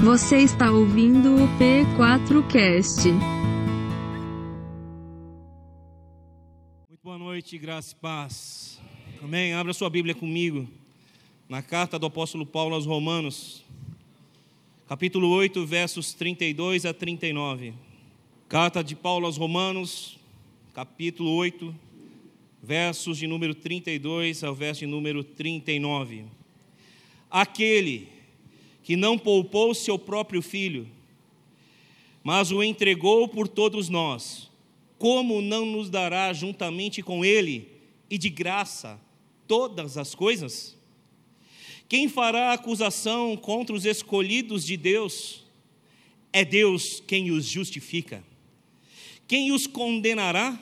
Você está ouvindo o P4Cast. Muito boa noite, graça e paz. Amém. Abra sua Bíblia comigo na carta do apóstolo Paulo aos Romanos, capítulo 8, versos 32 a 39. Carta de Paulo aos Romanos, capítulo 8, versos de número 32 ao verso de número 39. Aquele que não poupou seu próprio filho, mas o entregou por todos nós, como não nos dará juntamente com ele e de graça todas as coisas? Quem fará acusação contra os escolhidos de Deus? É Deus quem os justifica. Quem os condenará?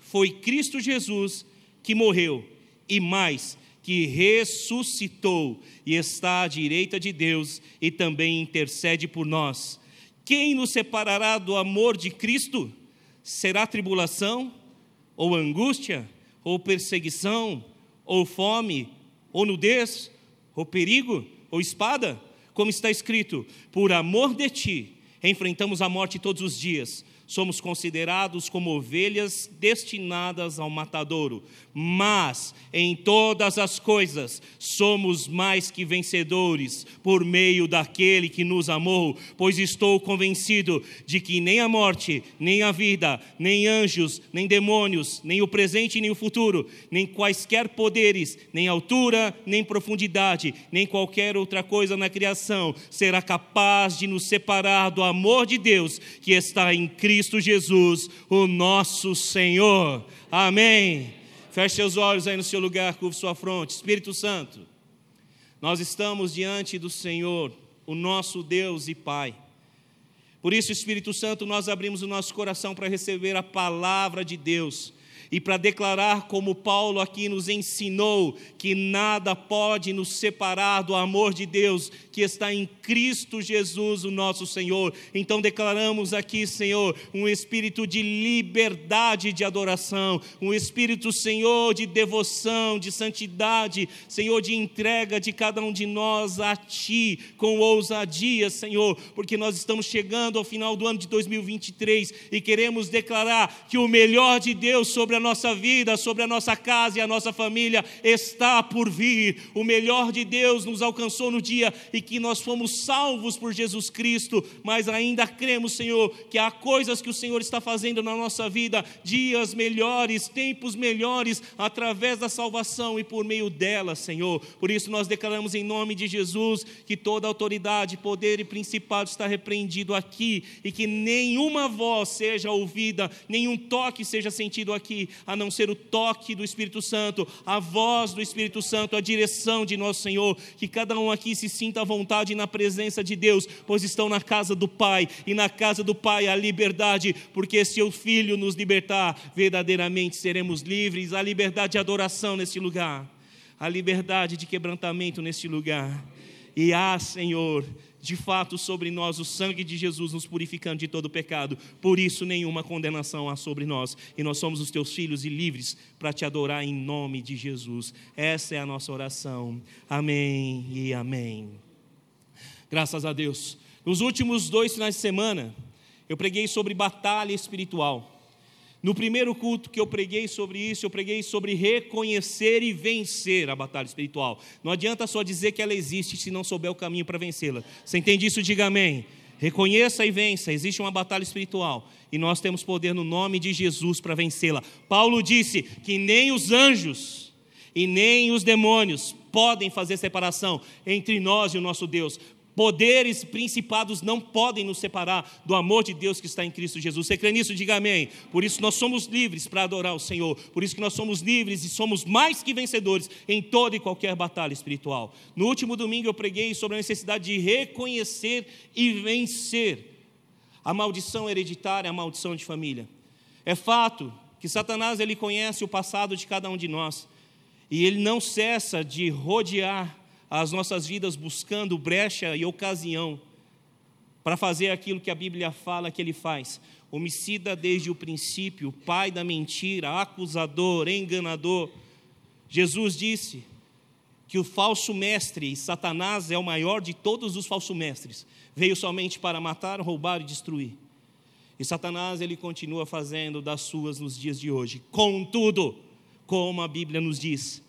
Foi Cristo Jesus que morreu e mais que ressuscitou e está à direita de Deus e também intercede por nós. Quem nos separará do amor de Cristo? Será tribulação, ou angústia, ou perseguição, ou fome, ou nudez, ou perigo, ou espada? Como está escrito: Por amor de ti, enfrentamos a morte todos os dias somos considerados como ovelhas destinadas ao matadouro, mas em todas as coisas somos mais que vencedores por meio daquele que nos amou, pois estou convencido de que nem a morte, nem a vida, nem anjos, nem demônios, nem o presente nem o futuro, nem quaisquer poderes, nem altura, nem profundidade, nem qualquer outra coisa na criação será capaz de nos separar do amor de Deus que está em Cristo Cristo Jesus, o nosso Senhor. Amém. Feche seus olhos aí no seu lugar, curva sua fronte. Espírito Santo, nós estamos diante do Senhor, o nosso Deus e Pai. Por isso, Espírito Santo, nós abrimos o nosso coração para receber a palavra de Deus e para declarar, como Paulo aqui nos ensinou, que nada pode nos separar do amor de Deus que está em Cristo Jesus, o nosso Senhor. Então declaramos aqui, Senhor, um espírito de liberdade de adoração, um espírito, Senhor, de devoção, de santidade, Senhor, de entrega de cada um de nós a Ti, com ousadia, Senhor, porque nós estamos chegando ao final do ano de 2023 e queremos declarar que o melhor de Deus sobre a nossa vida, sobre a nossa casa e a nossa família está por vir. O melhor de Deus nos alcançou no dia e que nós fomos salvos por Jesus Cristo, mas ainda cremos, Senhor, que há coisas que o Senhor está fazendo na nossa vida, dias melhores, tempos melhores, através da salvação e por meio dela, Senhor. Por isso nós declaramos em nome de Jesus que toda autoridade, poder e principado está repreendido aqui e que nenhuma voz seja ouvida, nenhum toque seja sentido aqui, a não ser o toque do Espírito Santo, a voz do Espírito Santo, a direção de nosso Senhor. Que cada um aqui se sinta à vontade na presença de Deus, pois estão na casa do Pai, e na casa do Pai há liberdade, porque se o Filho nos libertar, verdadeiramente seremos livres. Há liberdade de adoração nesse lugar, há liberdade de quebrantamento nesse lugar. E há, Senhor, de fato sobre nós o sangue de Jesus nos purificando de todo pecado. Por isso nenhuma condenação há sobre nós. E nós somos os teus filhos e livres para te adorar em nome de Jesus. Essa é a nossa oração. Amém e amém. Graças a Deus. Nos últimos dois finais de semana, eu preguei sobre batalha espiritual. No primeiro culto que eu preguei sobre isso, eu preguei sobre reconhecer e vencer a batalha espiritual. Não adianta só dizer que ela existe se não souber o caminho para vencê-la. Você entende isso? Diga amém. Reconheça e vença. Existe uma batalha espiritual e nós temos poder no nome de Jesus para vencê-la. Paulo disse que nem os anjos e nem os demônios podem fazer separação entre nós e o nosso Deus. Poderes principados não podem nos separar do amor de Deus que está em Cristo Jesus. Você crê nisso? Diga amém. Por isso nós somos livres para adorar o Senhor. Por isso que nós somos livres e somos mais que vencedores em toda e qualquer batalha espiritual. No último domingo eu preguei sobre a necessidade de reconhecer e vencer a maldição hereditária, a maldição de família. É fato que Satanás ele conhece o passado de cada um de nós e ele não cessa de rodear as nossas vidas buscando brecha e ocasião para fazer aquilo que a Bíblia fala que ele faz. Homicida desde o princípio, pai da mentira, acusador, enganador. Jesus disse que o falso mestre, Satanás é o maior de todos os falsos mestres, veio somente para matar, roubar e destruir. E Satanás ele continua fazendo das suas nos dias de hoje. Contudo, como a Bíblia nos diz,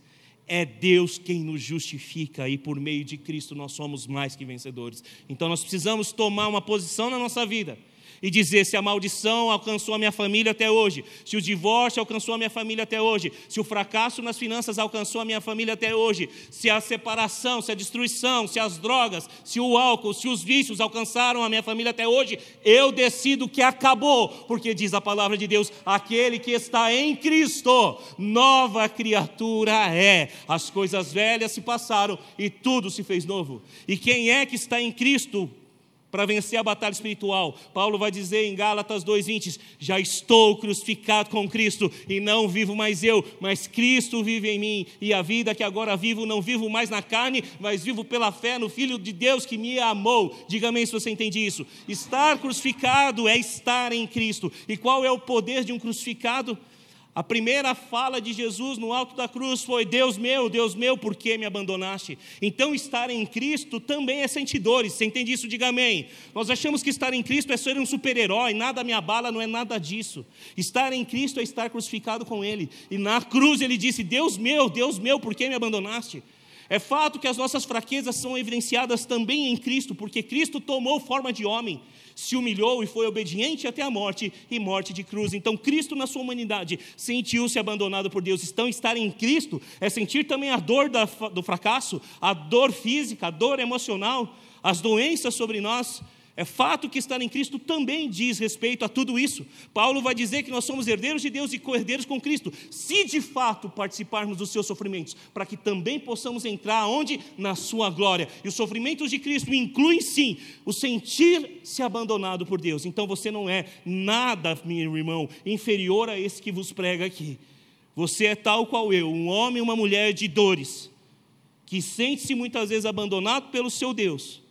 é Deus quem nos justifica e por meio de Cristo nós somos mais que vencedores. Então nós precisamos tomar uma posição na nossa vida e dizer se a maldição alcançou a minha família até hoje, se o divórcio alcançou a minha família até hoje, se o fracasso nas finanças alcançou a minha família até hoje, se a separação, se a destruição, se as drogas, se o álcool, se os vícios alcançaram a minha família até hoje, eu decido que acabou, porque diz a palavra de Deus: aquele que está em Cristo, nova criatura é. As coisas velhas se passaram e tudo se fez novo. E quem é que está em Cristo? Para vencer a batalha espiritual. Paulo vai dizer em Gálatas 2:20: "Já estou crucificado com Cristo e não vivo mais eu, mas Cristo vive em mim, e a vida que agora vivo não vivo mais na carne, mas vivo pela fé no filho de Deus que me amou". Diga amém se você entende isso. Estar crucificado é estar em Cristo. E qual é o poder de um crucificado? A primeira fala de Jesus no alto da cruz foi: Deus meu, Deus meu, por que me abandonaste? Então, estar em Cristo também é sentir dores. Você entende isso? Diga amém. Nós achamos que estar em Cristo é ser um super-herói, nada me abala, não é nada disso. Estar em Cristo é estar crucificado com Ele. E na cruz ele disse: Deus meu, Deus meu, por que me abandonaste? É fato que as nossas fraquezas são evidenciadas também em Cristo, porque Cristo tomou forma de homem se humilhou e foi obediente até a morte e morte de cruz. Então, Cristo, na sua humanidade, sentiu-se abandonado por Deus. Então, estar em Cristo é sentir também a dor do fracasso, a dor física, a dor emocional, as doenças sobre nós. É fato que estar em Cristo também diz respeito a tudo isso. Paulo vai dizer que nós somos herdeiros de Deus e co-herdeiros com Cristo, se de fato participarmos dos seus sofrimentos, para que também possamos entrar onde? Na sua glória. E os sofrimentos de Cristo incluem sim o sentir-se abandonado por Deus. Então você não é nada, meu irmão, inferior a esse que vos prega aqui. Você é tal qual eu, um homem e uma mulher de dores, que sente-se muitas vezes abandonado pelo seu Deus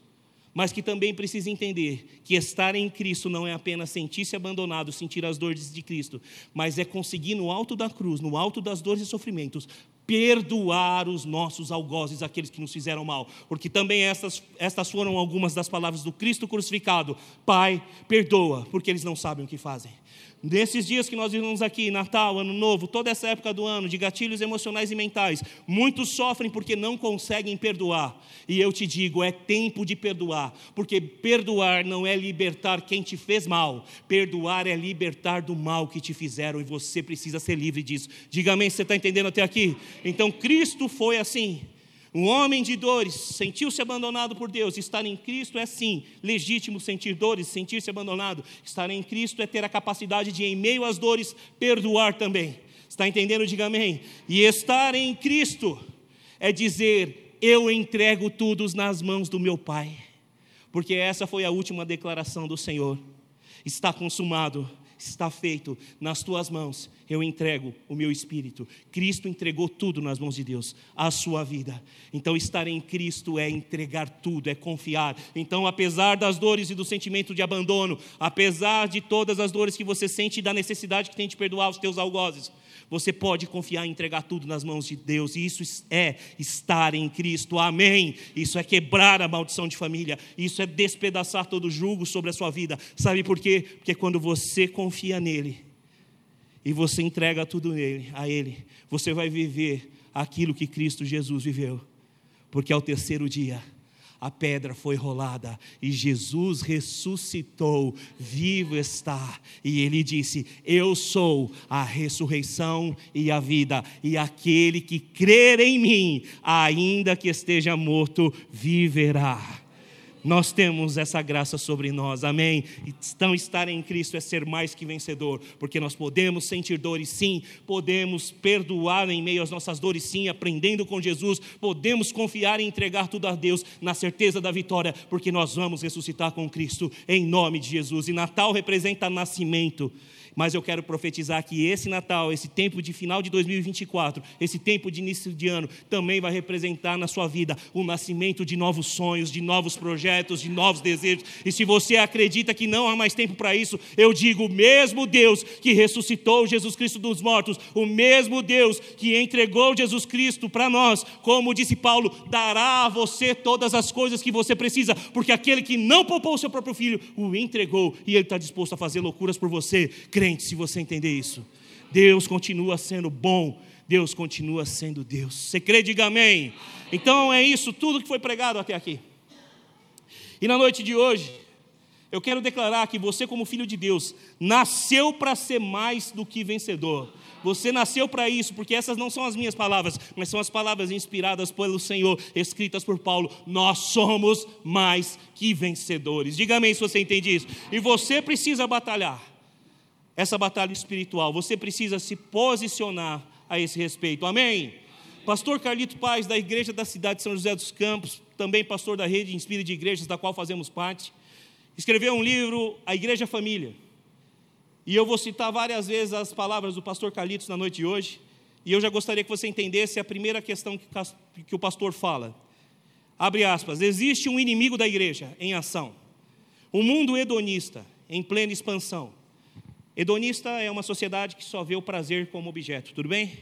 mas que também precisa entender que estar em Cristo não é apenas sentir-se abandonado, sentir as dores de Cristo, mas é conseguir no alto da cruz, no alto das dores e sofrimentos, perdoar os nossos algozes, aqueles que nos fizeram mal, porque também estas, estas foram algumas das palavras do Cristo crucificado: Pai, perdoa, porque eles não sabem o que fazem. Nesses dias que nós vivemos aqui, Natal, Ano Novo, toda essa época do ano, de gatilhos emocionais e mentais, muitos sofrem porque não conseguem perdoar. E eu te digo, é tempo de perdoar, porque perdoar não é libertar quem te fez mal, perdoar é libertar do mal que te fizeram e você precisa ser livre disso. Diga amém, você está entendendo até aqui? Então Cristo foi assim. Um homem de dores sentiu-se abandonado por Deus. Estar em Cristo é sim legítimo sentir dores, sentir-se abandonado. Estar em Cristo é ter a capacidade de, em meio às dores, perdoar também. Está entendendo? Diga amém. E estar em Cristo é dizer: Eu entrego tudo nas mãos do meu Pai. Porque essa foi a última declaração do Senhor. Está consumado está feito nas tuas mãos, eu entrego o meu espírito. Cristo entregou tudo nas mãos de Deus, a sua vida. Então, estar em Cristo é entregar tudo, é confiar. Então, apesar das dores e do sentimento de abandono, apesar de todas as dores que você sente e da necessidade que tem de perdoar os teus algozes, você pode confiar e entregar tudo nas mãos de Deus, e isso é estar em Cristo, amém. Isso é quebrar a maldição de família, isso é despedaçar todo o jugo sobre a sua vida. Sabe por quê? Porque quando você confia nele e você entrega tudo nele, a Ele, você vai viver aquilo que Cristo Jesus viveu, porque ao terceiro dia a pedra foi rolada e Jesus ressuscitou, vivo está. E ele disse: Eu sou a ressurreição e a vida, e aquele que crer em mim, ainda que esteja morto, viverá nós temos essa graça sobre nós, amém? Então, estar em Cristo é ser mais que vencedor, porque nós podemos sentir dores, sim, podemos perdoar em meio às nossas dores, sim, aprendendo com Jesus, podemos confiar e entregar tudo a Deus, na certeza da vitória, porque nós vamos ressuscitar com Cristo, em nome de Jesus. E Natal representa nascimento, Mas eu quero profetizar que esse Natal, esse tempo de final de 2024, esse tempo de início de ano, também vai representar na sua vida o nascimento de novos sonhos, de novos projetos, de novos desejos. E se você acredita que não há mais tempo para isso, eu digo: o mesmo Deus que ressuscitou Jesus Cristo dos mortos, o mesmo Deus que entregou Jesus Cristo para nós, como disse Paulo, dará a você todas as coisas que você precisa, porque aquele que não poupou o seu próprio filho o entregou e ele está disposto a fazer loucuras por você crente, se você entender isso. Deus continua sendo bom, Deus continua sendo Deus. Você crê, diga amém. Então é isso, tudo que foi pregado até aqui. E na noite de hoje, eu quero declarar que você, como filho de Deus, nasceu para ser mais do que vencedor. Você nasceu para isso, porque essas não são as minhas palavras, mas são as palavras inspiradas pelo Senhor, escritas por Paulo. Nós somos mais que vencedores. Diga amém se você entende isso. E você precisa batalhar essa batalha espiritual. Você precisa se posicionar a esse respeito. Amém? Pastor Carlito Paz, da Igreja da Cidade de São José dos Campos, também pastor da rede Inspire de Igrejas, da qual fazemos parte, escreveu um livro, A Igreja Família. E eu vou citar várias vezes as palavras do pastor Carlitos na noite de hoje, e eu já gostaria que você entendesse a primeira questão que, o pastor fala. Abre aspas: existe um inimigo da igreja em ação, um mundo hedonista em plena expansão Hedonista é uma sociedade que só vê o prazer como objeto, tudo bem?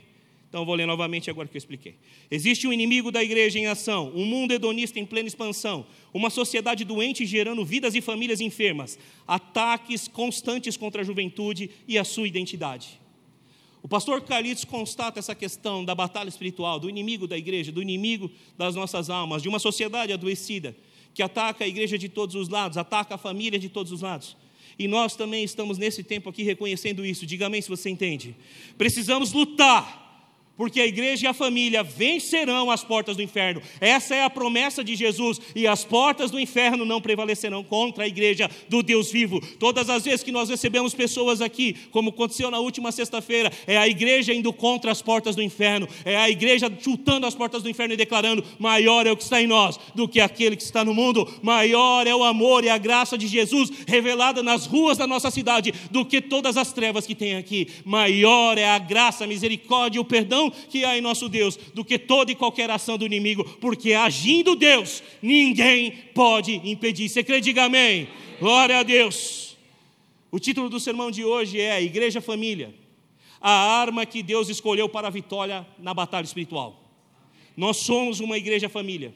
Então vou ler novamente agora que eu expliquei. Existe um inimigo da igreja em ação, um mundo hedonista em plena expansão, uma sociedade doente gerando vidas e famílias enfermas, ataques constantes contra a juventude e a sua identidade. O pastor Carlitos constata essa questão da batalha espiritual, do inimigo da igreja, do inimigo das nossas almas, de uma sociedade adoecida que ataca a igreja de todos os lados, ataca a família de todos os lados. E nós também estamos nesse tempo aqui reconhecendo isso. Diga amém se você entende. Precisamos lutar porque a igreja e a família vencerão as portas do inferno. Essa é a promessa de Jesus, e as portas do inferno não prevalecerão contra a igreja do Deus vivo. Todas as vezes que nós recebemos pessoas aqui, como aconteceu na última sexta-feira, é a igreja indo contra as portas do inferno, é a igreja chutando as portas do inferno e declarando: maior é o que está em nós do que aquele que está no mundo, maior é o amor e a graça de Jesus revelada nas ruas da nossa cidade do que todas as trevas que tem aqui, maior é a graça, a misericórdia e o perdão que há em nosso Deus do que toda e qualquer ação do inimigo, porque agindo Deus, ninguém pode impedir. Você crê? Diga amém. Glória a Deus. O título do sermão de hoje é Igreja Família, a arma que Deus escolheu para a vitória na batalha espiritual. Nós somos uma igreja família.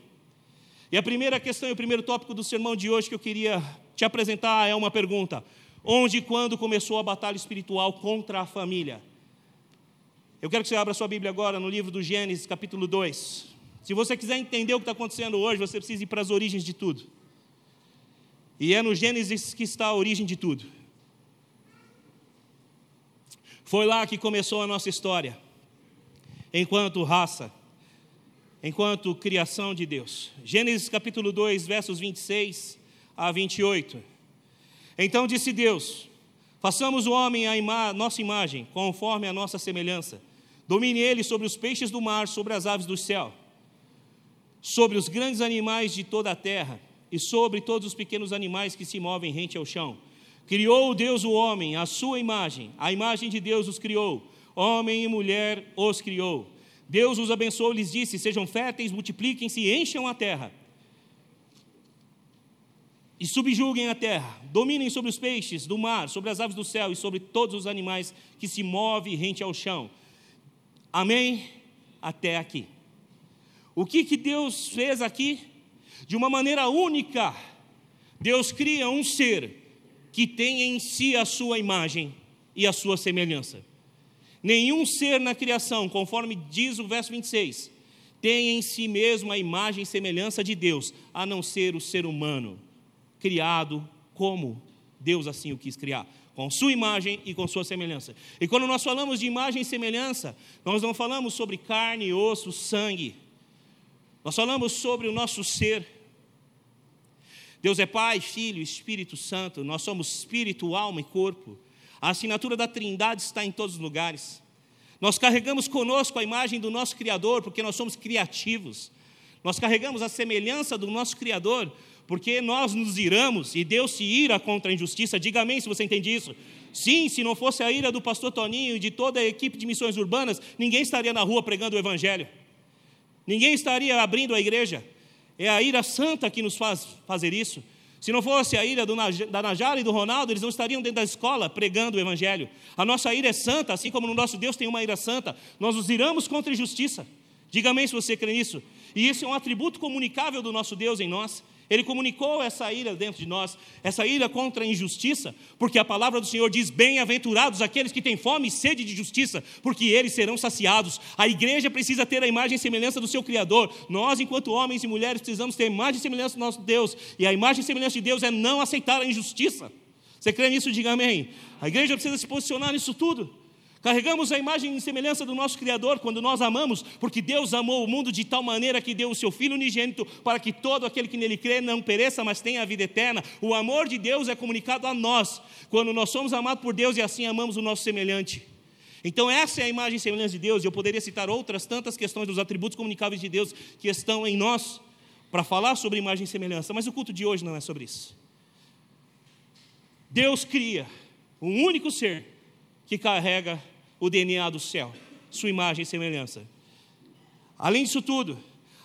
E a primeira questão e o primeiro tópico do sermão de hoje que eu queria te apresentar é uma pergunta: onde e quando começou a batalha espiritual contra a família? Eu quero que você abra sua Bíblia agora no livro do Gênesis, capítulo 2. Se você quiser entender o que está acontecendo hoje, você precisa ir para as origens de tudo. E é no Gênesis que está a origem de tudo. Foi lá que começou a nossa história, enquanto raça, enquanto criação de Deus. Gênesis capítulo 2, versos 26 a 28. Então disse Deus: Façamos o homem a ima nossa imagem, conforme a nossa semelhança Domine ele sobre os peixes do mar, sobre as aves do céu, sobre os grandes animais de toda a terra e sobre todos os pequenos animais que se movem rente ao chão. Criou Deus o homem, a sua imagem, a imagem de Deus os criou, homem e mulher os criou. Deus os abençoou e lhes disse: Sejam férteis, multipliquem-se e encham a terra. E subjuguem a terra, dominem sobre os peixes do mar, sobre as aves do céu e sobre todos os animais que se movem rente ao chão. Amém? Até aqui. O que, que Deus fez aqui? De uma maneira única, Deus cria um ser que tem em si a sua imagem e a sua semelhança. Nenhum ser na criação, conforme diz o verso 26, tem em si mesmo a imagem e semelhança de Deus, a não ser o ser humano, criado como Deus assim o quis criar com sua imagem e com sua semelhança. E quando nós falamos de imagem e semelhança, nós não falamos sobre carne, osso, sangue. Nós falamos sobre o nosso ser. Deus é Pai, Filho, Espírito Santo. Nós somos espírito, alma e corpo. A assinatura da Trindade está em todos os lugares. Nós carregamos conosco a imagem do nosso Criador, porque nós somos criativos. Nós carregamos a semelhança do nosso Criador, porque nós nos iramos e Deus se ira contra a injustiça. Diga amém se você entende isso. Sim, se não fosse a ira do pastor Toninho e de toda a equipe de missões urbanas, ninguém estaria na rua pregando o evangelho. Ninguém estaria abrindo a igreja. É a ira santa que nos faz fazer isso. Se não fosse a ira da Najara e do Ronaldo, eles não estariam dentro da escola pregando o Evangelho. A nossa ira é santa, assim como no nosso Deus tem uma ira santa. Nós nos iramos contra a injustiça. Diga amém se você crê nisso. E esse é um atributo comunicável do nosso Deus em nós. Ele comunicou essa ira dentro de nós, essa ira contra a injustiça, porque a palavra do Senhor diz: Bem-aventurados aqueles que têm fome e sede de justiça, porque eles serão saciados. A igreja precisa ter a imagem e semelhança do seu Criador. Nós, enquanto homens e mulheres, precisamos ter a imagem e semelhança do nosso Deus, e a imagem e semelhança de Deus é não aceitar a injustiça. Você crê nisso? Diga amém. A igreja precisa se posicionar nisso tudo. Carregamos a imagem e semelhança do nosso Criador quando nós amamos, porque Deus amou o mundo de tal maneira que deu o seu Filho unigênito para que todo aquele que nele crê não pereça, mas tenha a vida eterna. O amor de Deus é comunicado a nós quando nós somos amados por Deus e assim amamos o nosso semelhante. Então, essa é a imagem e semelhança de Deus, e eu poderia citar outras tantas questões dos atributos comunicáveis de Deus que estão em nós para falar sobre imagem e semelhança, mas o culto de hoje não é sobre isso. Deus cria um único ser que carrega o DNA do céu, sua imagem e semelhança. Além disso tudo,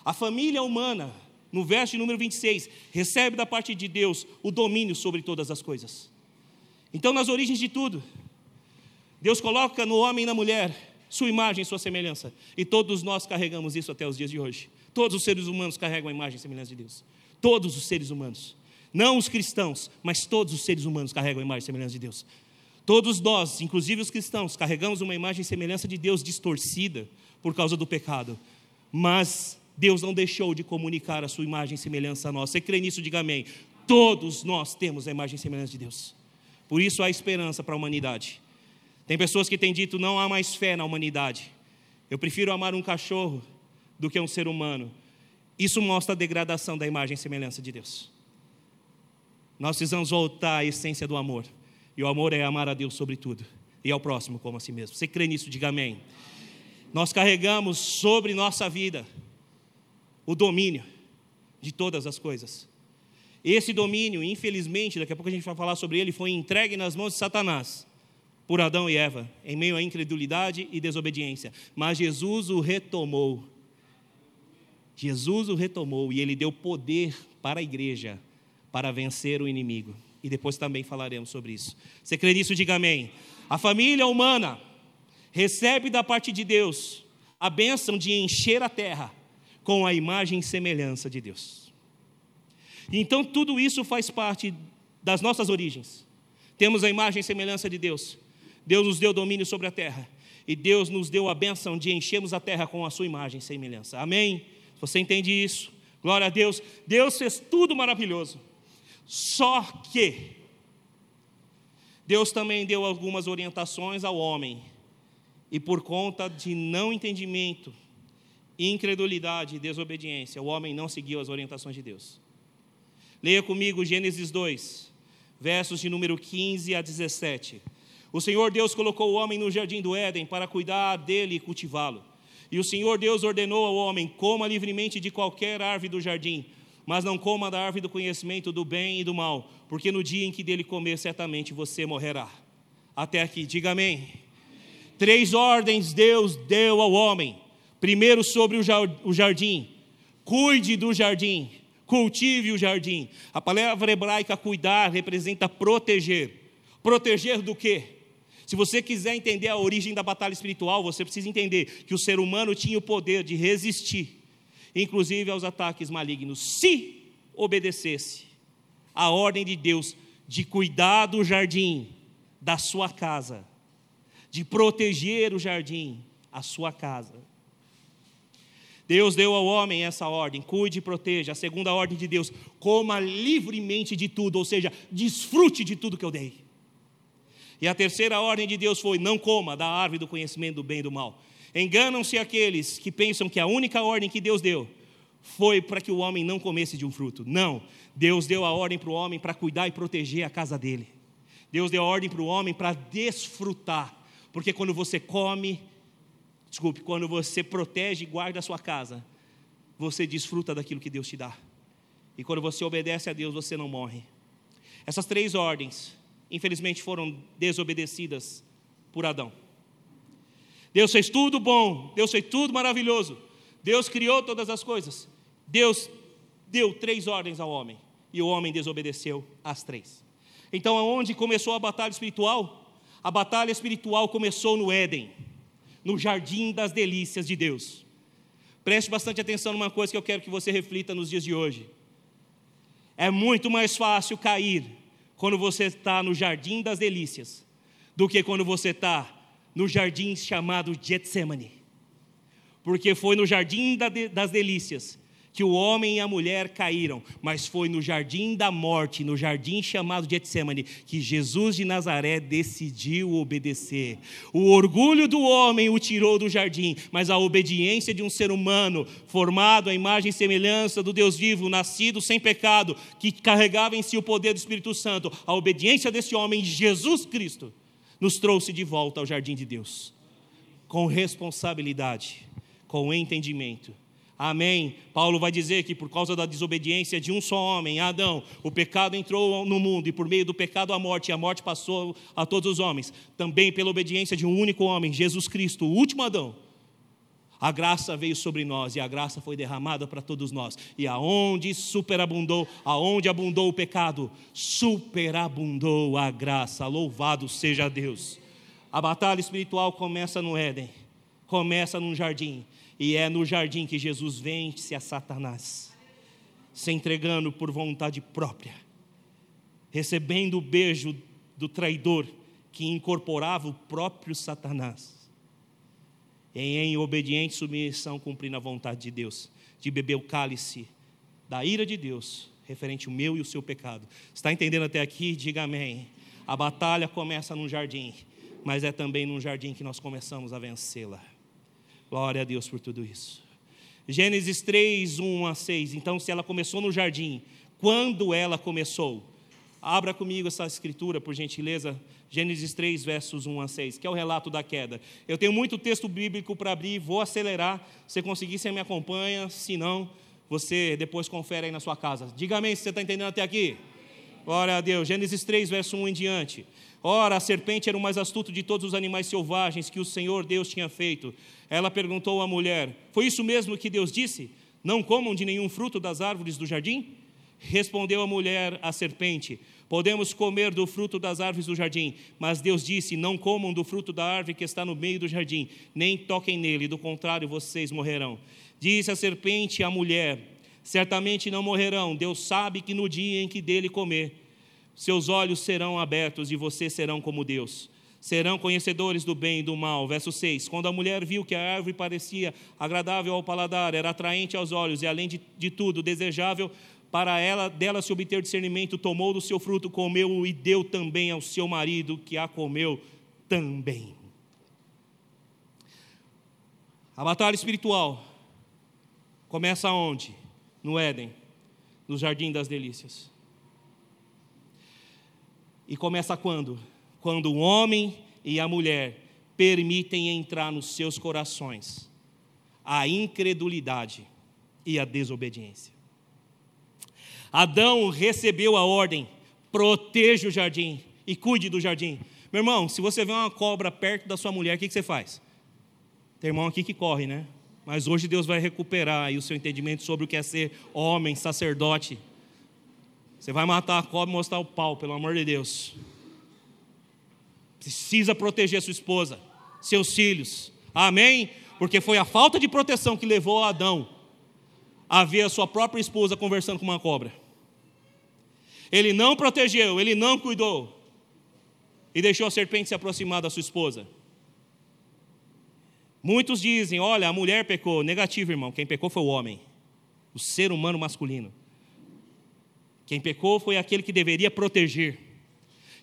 a família humana, no verso número 26, recebe da parte de Deus o domínio sobre todas as coisas. Então, nas origens de tudo, Deus coloca no homem e na mulher sua imagem e sua semelhança. E todos nós carregamos isso até os dias de hoje. Todos os seres humanos carregam a imagem e semelhança de Deus. Todos os seres humanos. Não os cristãos, mas todos os seres humanos carregam a imagem e semelhança de Deus. Todos nós, inclusive os cristãos, carregamos uma imagem e semelhança de Deus distorcida por causa do pecado. Mas Deus não deixou de comunicar a sua imagem e semelhança a nós. Você crê nisso? Diga amém. Todos nós temos a imagem e semelhança de Deus. Por isso há esperança para a humanidade. Tem pessoas que têm dito não há mais fé na humanidade. Eu prefiro amar um cachorro do que um ser humano. Isso mostra a degradação da imagem e semelhança de Deus. Nós precisamos voltar à essência do amor. E o amor é amar a Deus sobre tudo e ao próximo como a si mesmo. Você crê nisso? Diga amém. Nós carregamos sobre nossa vida o domínio de todas as coisas. Esse domínio, infelizmente, daqui a pouco a gente vai falar sobre ele, foi entregue nas mãos de Satanás por Adão e Eva, em meio à incredulidade e desobediência. Mas Jesus o retomou. Jesus o retomou e ele deu poder para a igreja para vencer o inimigo e depois também falaremos sobre isso. Você crê nisso? Diga amém. A família humana recebe da parte de Deus a bênção de encher a terra com a imagem e semelhança de Deus. Então, tudo isso faz parte das nossas origens. Temos a imagem e semelhança de Deus. Deus nos deu domínio sobre a terra. E Deus nos deu a bênção de enchermos a terra com a sua imagem e semelhança. Amém? Você entende isso? Glória a Deus. Deus fez tudo maravilhoso. Só que Deus também deu algumas orientações ao homem, e por conta de não entendimento, incredulidade e desobediência, o homem não seguiu as orientações de Deus. Leia comigo Gênesis 2, versos de número 15 a 17. O Senhor Deus colocou o homem no jardim do Éden para cuidar dele e cultivá-lo. E o Senhor Deus ordenou ao homem: coma livremente de qualquer árvore do jardim, mas não coma da árvore do conhecimento do bem e do mal, porque no dia em que dele comer, certamente você morrerá. Até aqui, diga amém. Três ordens Deus deu ao homem. Primeiro, sobre o jardim: cuide do jardim, cultive o jardim. A palavra hebraica cuidar representa proteger. Proteger do quê? Se você quiser entender a origem da batalha espiritual, você precisa entender que o ser humano tinha o poder de resistir inclusive aos ataques malignos, se obedecesse a ordem de Deus de cuidar do jardim da sua casa, de proteger o jardim, a sua casa. Deus deu ao homem essa ordem: cuide e proteja. A segunda ordem de Deus: coma livremente de tudo, ou seja, desfrute de tudo que eu dei. E a terceira ordem de Deus foi: não coma da árvore do conhecimento do bem e do mal. Enganam-se aqueles que pensam que a única ordem que Deus deu foi para que o homem não comesse de um fruto. Não. Deus deu a ordem para o homem para cuidar e proteger a casa dele. Deus deu a ordem para o homem para desfrutar. Porque quando você come, desculpe, quando você protege e guarda a sua casa, você desfruta daquilo que Deus te dá. E quando você obedece a Deus, você não morre. Essas três ordens infelizmente, foram desobedecidas por Adão. Deus fez tudo bom, Deus fez tudo maravilhoso, Deus criou todas as coisas. Deus deu três ordens ao homem e o homem desobedeceu as três. Então, aonde começou a batalha espiritual? A batalha espiritual começou no Éden, no jardim das delícias de Deus. Preste bastante atenção numa coisa que eu quero que você reflita nos dias de hoje. É muito mais fácil cair quando você está no jardim das delícias do que quando você está no jardim chamado Getsemane. Porque foi no jardim das delícias que o homem e a mulher caíram, mas foi no jardim da morte, no jardim chamado Getsemane, que Jesus de Nazaré decidiu obedecer. O orgulho do homem o tirou do jardim, mas a obediência de um ser humano, formado à imagem e semelhança do Deus vivo, nascido sem pecado, que carregava em si o poder do Espírito Santo, a obediência desse homem, Jesus Cristo, nos trouxe de volta ao jardim de Deus, com responsabilidade, com entendimento Amém. Paulo vai dizer que por causa da desobediência de um só homem, Adão, o pecado entrou no mundo e por meio do pecado a morte, e a morte passou a todos os homens. Também pela obediência de um único homem, Jesus Cristo, o último Adão. A graça veio sobre nós e a graça foi derramada para todos nós. E aonde superabundou, aonde abundou o pecado, superabundou a graça. Louvado seja Deus. A batalha espiritual começa no Éden, começa num jardim e é no jardim que Jesus vence a Satanás, se entregando por vontade própria, recebendo o beijo do traidor que incorporava o próprio Satanás. E em obediente submissão, cumprindo a vontade de Deus, de beber o cálice da ira de Deus, referente ao meu e o seu pecado. Está entendendo até aqui? Diga amém. A batalha começa num jardim, mas é também num jardim que nós começamos a vencê-la. Glória a Deus por tudo isso. Gênesis 3, 1 a 6. Então, se ela começou no jardim, quando ela começou? Abra comigo essa escritura, por gentileza. Gênesis 3, versos 1 a 6, que é o relato da queda. Eu tenho muito texto bíblico para abrir, vou acelerar. Se conseguir, você me acompanha. Se não, você depois confere aí na sua casa. Diga amém se você está entendendo até aqui. Glória a Deus. Gênesis 3, verso 1 em diante. Ora, a serpente era o mais astuto de todos os animais selvagens que o Senhor Deus tinha feito. Ela perguntou à mulher: Foi isso mesmo que Deus disse? Não comam de nenhum fruto das árvores do jardim? Respondeu a mulher à serpente: Podemos comer do fruto das árvores do jardim, mas Deus disse: Não comam do fruto da árvore que está no meio do jardim, nem toquem nele, do contrário vocês morrerão. Disse a serpente à mulher: Certamente não morrerão, Deus sabe que no dia em que dele comer, seus olhos serão abertos e vocês serão como Deus. Serão conhecedores do bem e do mal. Verso 6: Quando a mulher viu que a árvore parecia agradável ao paladar, era atraente aos olhos e, além de, de tudo, desejável para ela dela se obter discernimento, tomou do seu fruto, comeu e deu também ao seu marido, que a comeu também. A batalha espiritual começa onde? No Éden, no jardim das delícias. E começa quando? Quando o homem e a mulher permitem entrar nos seus corações a incredulidade e a desobediência. Adão recebeu a ordem: proteja o jardim e cuide do jardim. Meu irmão, se você vê uma cobra perto da sua mulher, o que, você faz? Tem irmão aqui que corre, né? Mas hoje Deus vai recuperar aí o seu entendimento sobre o que é ser homem, sacerdote. Você vai matar a cobra e mostrar o pau, pelo amor de Deus. Precisa proteger sua esposa, seus filhos. Amém? Porque foi a falta de proteção que levou Adão a ver a sua própria esposa conversando com uma cobra. Ele não protegeu, ele não cuidou. E deixou a serpente se aproximar da sua esposa. Muitos dizem: olha, a mulher pecou. Negativo, irmão. Quem pecou foi o homem, o ser humano masculino. Quem pecou foi aquele que deveria proteger.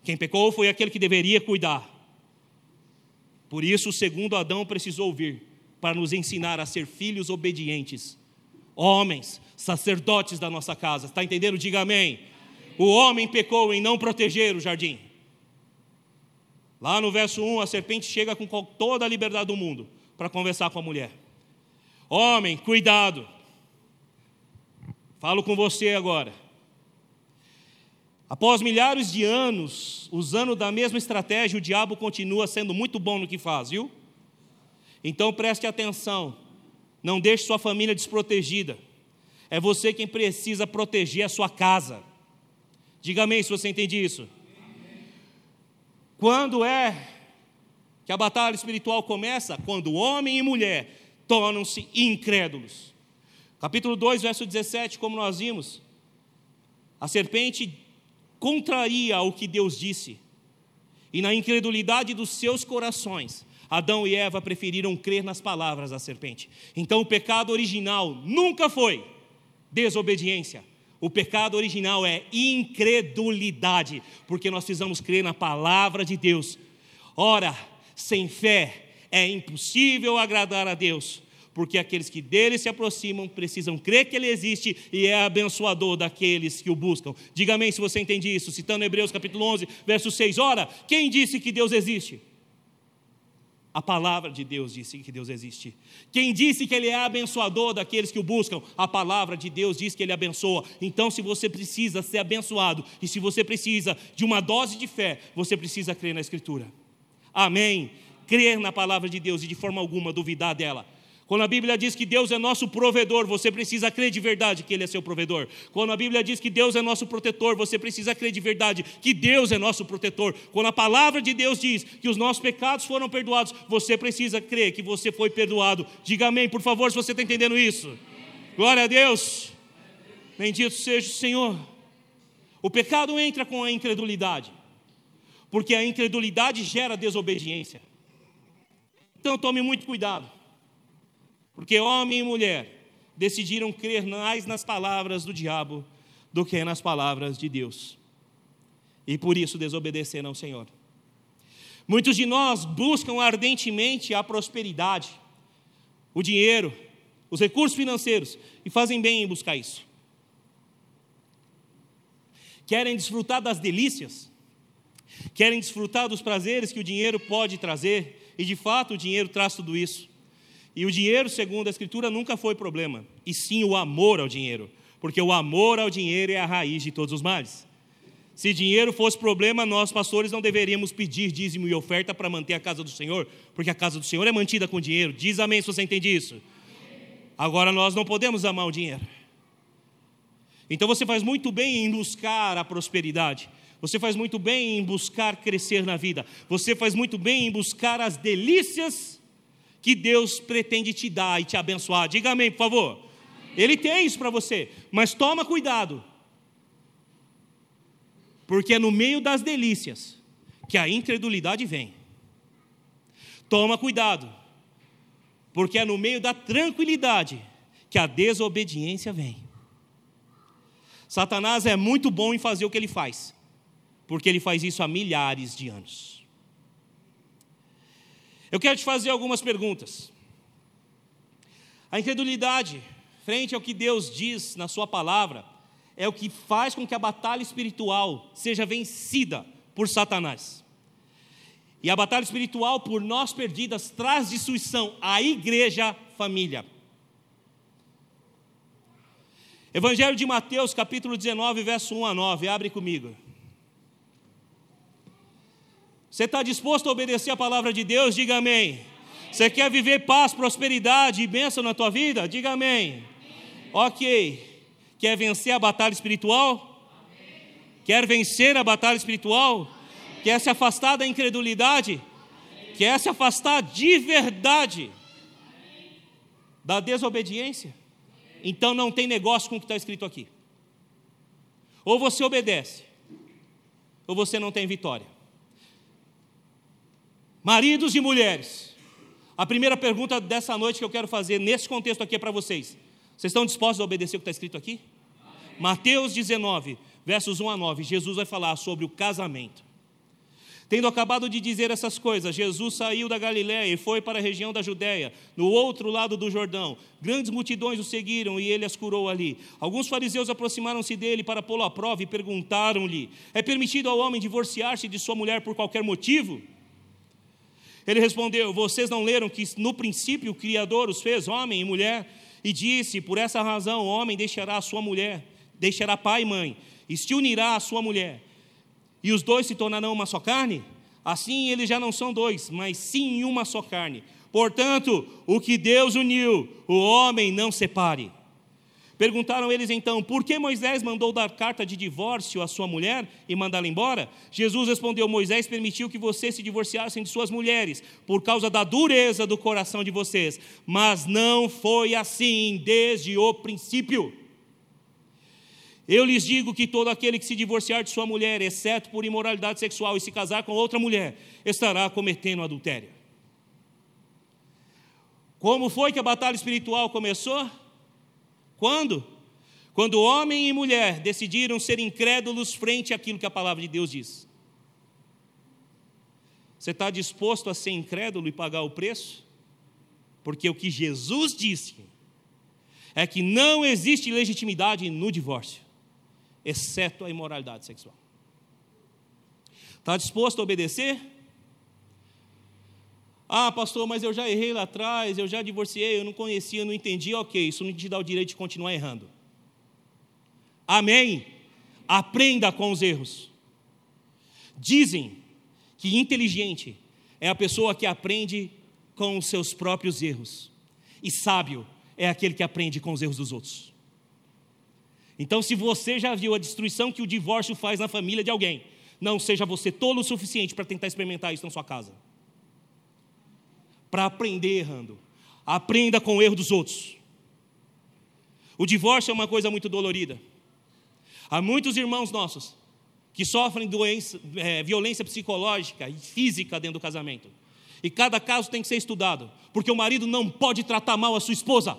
Quem pecou foi aquele que deveria cuidar. Por isso, o segundo Adão precisou vir para nos ensinar a ser filhos obedientes, homens, sacerdotes da nossa casa. Está entendendo? Diga amém. O homem pecou em não proteger o jardim. Lá no verso 1, a serpente chega com toda a liberdade do mundo para conversar com a mulher. Homem, cuidado. Falo com você agora. Após milhares de anos, usando da mesma estratégia, o diabo continua sendo muito bom no que faz, viu? Então preste atenção, não deixe sua família desprotegida. É você quem precisa proteger a sua casa. Diga amém se você entende isso. Quando é que a batalha espiritual começa? Quando homem e mulher tornam-se incrédulos. Capítulo 2, verso 17, como nós vimos, a serpente contraria o que Deus disse, e na incredulidade dos seus corações, Adão e Eva preferiram crer nas palavras da serpente. Então o pecado original nunca foi desobediência, o pecado original é incredulidade, porque nós precisamos crer na palavra de Deus. Ora, sem fé é impossível agradar a Deus, porque aqueles que dele se aproximam precisam crer que ele existe e é abençoador daqueles que o buscam. Diga amém se você entende isso, citando Hebreus capítulo 11, verso 6. Ora, quem disse que Deus existe? A palavra de Deus disse que Deus existe. Quem disse que Ele é abençoador daqueles que o buscam? A palavra de Deus diz que Ele abençoa. Então, se você precisa ser abençoado e se você precisa de uma dose de fé, você precisa crer na Escritura. Amém. Crer na palavra de Deus e de forma alguma duvidar dela. Quando a Bíblia diz que Deus é nosso provedor, você precisa crer de verdade que Ele é seu provedor. Quando a Bíblia diz que Deus é nosso protetor, você precisa crer de verdade que Deus é nosso protetor. Quando a palavra de Deus diz que os nossos pecados foram perdoados, você precisa crer que você foi perdoado. Diga amém, por favor, se você está entendendo isso. Glória a Deus. Bendito seja o Senhor. O pecado entra com a incredulidade, porque a incredulidade gera desobediência. Então tome muito cuidado. Porque homem e mulher decidiram crer mais nas palavras do diabo do que nas palavras de Deus. E por isso desobedeceram ao Senhor. Muitos de nós buscam ardentemente a prosperidade, o dinheiro, os recursos financeiros e fazem bem em buscar isso. Querem desfrutar das delícias, querem desfrutar dos prazeres que o dinheiro pode trazer, e de fato o dinheiro traz tudo isso. E o dinheiro, segundo a Escritura, nunca foi problema, e sim o amor ao dinheiro, porque o amor ao dinheiro é a raiz de todos os males. Se dinheiro fosse problema, nós, pastores, não deveríamos pedir dízimo e oferta para manter a casa do Senhor, porque a casa do Senhor é mantida com dinheiro. Diz amém se você entende isso. Agora, nós não podemos amar o dinheiro. Então, você faz muito bem em buscar a prosperidade. Você faz muito bem em buscar crescer na vida. Você faz muito bem em buscar as delícias que Deus pretende te dar e te abençoar. Diga amém, por favor. Ele tem isso para você, mas toma cuidado, porque é no meio das delícias que a incredulidade vem. Toma cuidado, porque é no meio da tranquilidade que a desobediência vem. Satanás é muito bom em fazer o que ele faz, porque ele faz isso há milhares de anos. Eu quero te fazer algumas perguntas. A incredulidade, frente ao que Deus diz na Sua palavra, é o que faz com que a batalha espiritual seja vencida por Satanás. E a batalha espiritual por nós perdidas traz destruição à igreja família. Evangelho de Mateus, capítulo 19, verso 1 a 9, abre comigo. Você está disposto a obedecer a palavra de Deus? Diga amém. Você quer viver paz, prosperidade e bênção na tua vida? Diga amém. Ok. Quer vencer a batalha espiritual? Quer vencer a batalha espiritual? Quer se afastar da incredulidade? Quer se afastar de verdade da desobediência? Então não tem negócio com o que está escrito aqui. Ou você obedece, ou você não tem vitória. Maridos e mulheres, a primeira pergunta dessa noite que eu quero fazer nesse contexto aqui é para vocês. Vocês estão dispostos a obedecer o que está escrito aqui? Amém. Mateus 19, versos 1 a 9, Jesus vai falar sobre o casamento. Tendo acabado de dizer essas coisas, Jesus saiu da Galiléia e foi para a região da Judéia, no outro lado do Jordão. Grandes multidões o seguiram e ele as curou ali. Alguns fariseus aproximaram-se dele para pô-lo à prova e perguntaram-lhe: É permitido ao homem divorciar-se de sua mulher por qualquer motivo? Ele respondeu: Vocês não leram que no princípio o Criador os fez homem e mulher? E disse: Por essa razão o homem deixará a sua mulher, deixará pai e mãe, e se unirá à sua mulher, e os dois se tornarão uma só carne, assim eles já não são dois, mas sim uma só carne. Portanto, o que Deus uniu, o homem não separe. Perguntaram eles então: por que Moisés mandou dar carta de divórcio à sua mulher e mandá-la embora? Jesus respondeu: Moisés permitiu que vocês se divorciassem de suas mulheres, por causa da dureza do coração de vocês. Mas não foi assim desde o princípio. Eu lhes digo que todo aquele que se divorciar de sua mulher, exceto por imoralidade sexual, e se casar com outra mulher, estará cometendo adultério. Como foi que a batalha espiritual começou? Quando? Quando homem e mulher decidiram ser incrédulos frente àquilo que a palavra de Deus diz. Você está disposto a ser incrédulo e pagar o preço? Porque o que Jesus disse é que não existe legitimidade no divórcio, exceto a imoralidade sexual. Está disposto a obedecer? Ah, pastor, mas eu já errei lá atrás, eu já divorciei, eu não conhecia, eu não entendi. Ok, isso não te dá o direito de continuar errando. Amém? Aprenda com os erros. Dizem que inteligente é a pessoa que aprende com os seus próprios erros, e sábio é aquele que aprende com os erros dos outros. Então, se você já viu a destruição que o divórcio faz na família de alguém, não seja você tolo o suficiente para tentar experimentar isso na sua casa para aprender errando. Aprenda com o erro dos outros. O divórcio é uma coisa muito dolorida. Há muitos irmãos nossos que sofrem doença, é, violência psicológica e física dentro do casamento. E cada caso tem que ser estudado, porque o marido não pode tratar mal a sua esposa.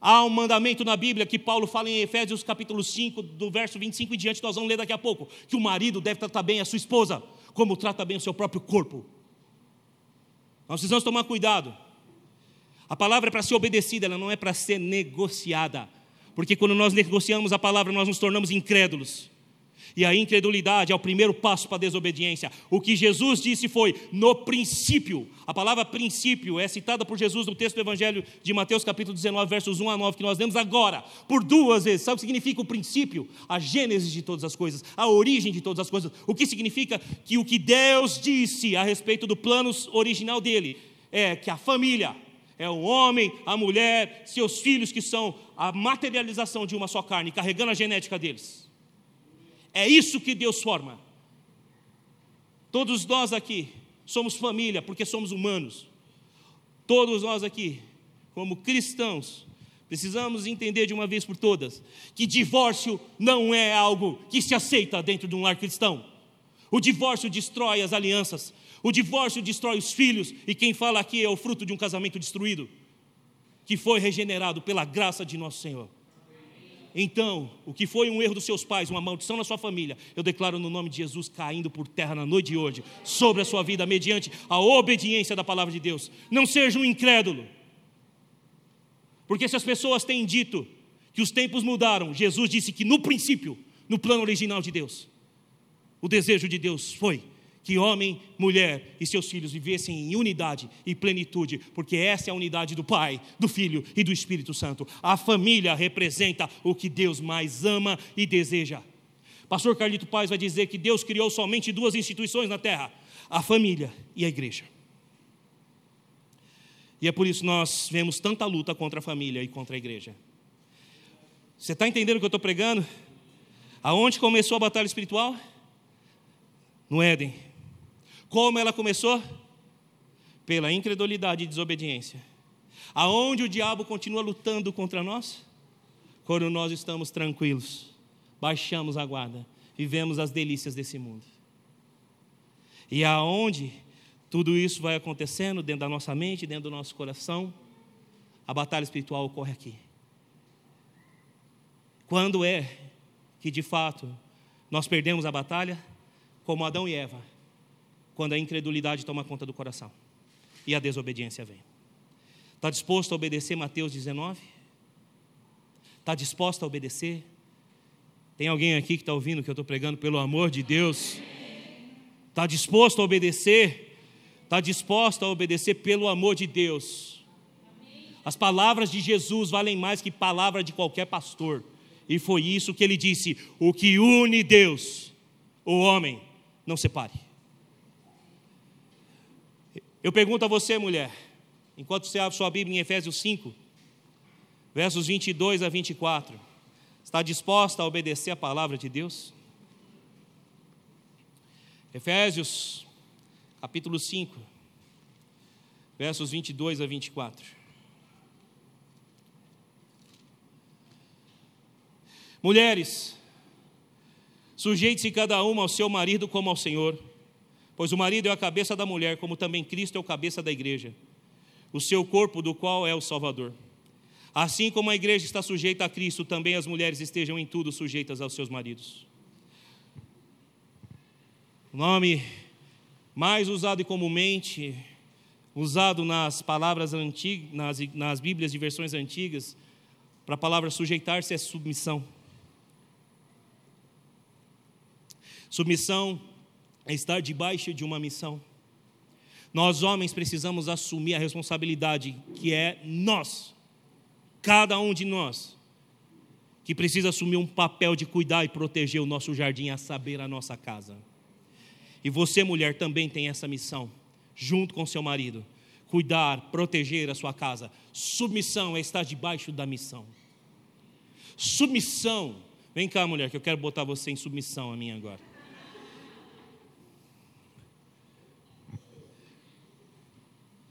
Há um mandamento na Bíblia que Paulo fala em Efésios capítulo 5, do verso 25 em diante, nós vamos ler daqui a pouco, que o marido deve tratar bem a sua esposa, como trata bem o seu próprio corpo. Nós precisamos tomar cuidado. A palavra é para ser obedecida, ela não é para ser negociada. Porque quando nós negociamos a palavra, nós nos tornamos incrédulos. E a incredulidade é o primeiro passo para a desobediência. O que Jesus disse foi no princípio. A palavra princípio é citada por Jesus no texto do Evangelho de Mateus, capítulo 19, versos 1 a 9, que nós lemos agora, por duas vezes. Sabe o que significa o princípio? A gênese de todas as coisas, a origem de todas as coisas. O que significa que o que Deus disse a respeito do plano original dele é que a família é o homem, a mulher, seus filhos, que são a materialização de uma só carne, carregando a genética deles. É isso que Deus forma. Todos nós aqui somos família porque somos humanos. Todos nós aqui, como cristãos, precisamos entender de uma vez por todas que divórcio não é algo que se aceita dentro de um lar cristão. O divórcio destrói as alianças, o divórcio destrói os filhos, e quem fala aqui é o fruto de um casamento destruído, que foi regenerado pela graça de nosso Senhor. Então, o que foi um erro dos seus pais, uma maldição na sua família, eu declaro no nome de Jesus caindo por terra na noite de hoje, sobre a sua vida, mediante a obediência da palavra de Deus. Não seja um incrédulo. Porque se as pessoas têm dito que os tempos mudaram, Jesus disse que no princípio, no plano original de Deus, o desejo de Deus foi que homem, mulher e seus filhos vivessem em unidade e plenitude, porque essa é a unidade do Pai, do Filho e do Espírito Santo. A família representa o que Deus mais ama e deseja. Pastor Carlito Paz vai dizer que Deus criou somente duas instituições na terra: a família e a igreja. E é por isso nós vemos tanta luta contra a família e contra a igreja. Você está entendendo o que eu estou pregando? Aonde começou a batalha espiritual? No Éden. Como ela começou? Pela incredulidade e desobediência. Aonde o diabo continua lutando contra nós? Quando nós estamos tranquilos, baixamos a guarda, vivemos as delícias desse mundo. E aonde tudo isso vai acontecendo dentro da nossa mente, dentro do nosso coração, a batalha espiritual ocorre aqui. Quando é que de fato nós perdemos a batalha? Como Adão e Eva quando a incredulidade toma conta do coração e a desobediência vem. Está disposto a obedecer Mateus 19? Está disposto a obedecer? Tem alguém aqui que está ouvindo que eu estou pregando pelo amor de Deus? Está disposto a obedecer? Está disposto a obedecer pelo amor de Deus? As palavras de Jesus valem mais que palavra de qualquer pastor. E foi isso que ele disse: o que une Deus, o homem, não separe. Eu pergunto a você, mulher, enquanto você abre sua Bíblia em Efésios 5, versos 22 a 24, está disposta a obedecer a palavra de Deus? Efésios, capítulo 5, versos 22 a 24. Mulheres, sujeite-se cada uma ao seu marido como ao Senhor, pois o marido é a cabeça da mulher, como também Cristo é o cabeça da igreja, o seu corpo, do qual é o Salvador. Assim como a igreja está sujeita a Cristo, também as mulheres estejam em tudo sujeitas aos seus maridos. O nome mais usado e comumente usado nas palavras antigas, nas, nas Bíblias de versões antigas, para a palavra sujeitar-se é submissão. Submissão é estar debaixo de uma missão. Nós, homens, precisamos assumir a responsabilidade que é nós, cada um de nós, que precisa assumir um papel de cuidar e proteger o nosso jardim, a saber, a nossa casa. E você, mulher, também tem essa missão, junto com seu marido, cuidar, proteger a sua casa. Submissão é estar debaixo da missão. Submissão, vem cá, mulher, que eu quero botar você em submissão a mim agora.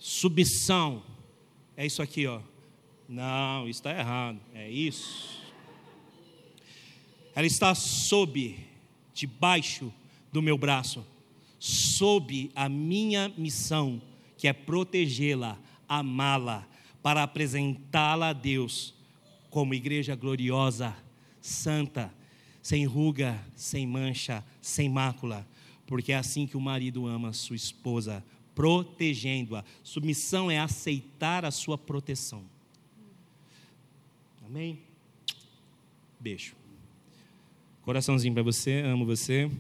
Submissão é isso aqui, ó. Não, está errado. É isso. Ela está sob, debaixo do meu braço, sob a minha missão, que é protegê-la, amá-la, para apresentá-la a Deus como igreja gloriosa, santa, sem ruga, sem mancha, sem mácula, porque é assim que o marido ama sua esposa, protegendo-a. Submissão é aceitar a sua proteção. Amém? Beijo. Coraçãozinho para você, amo você.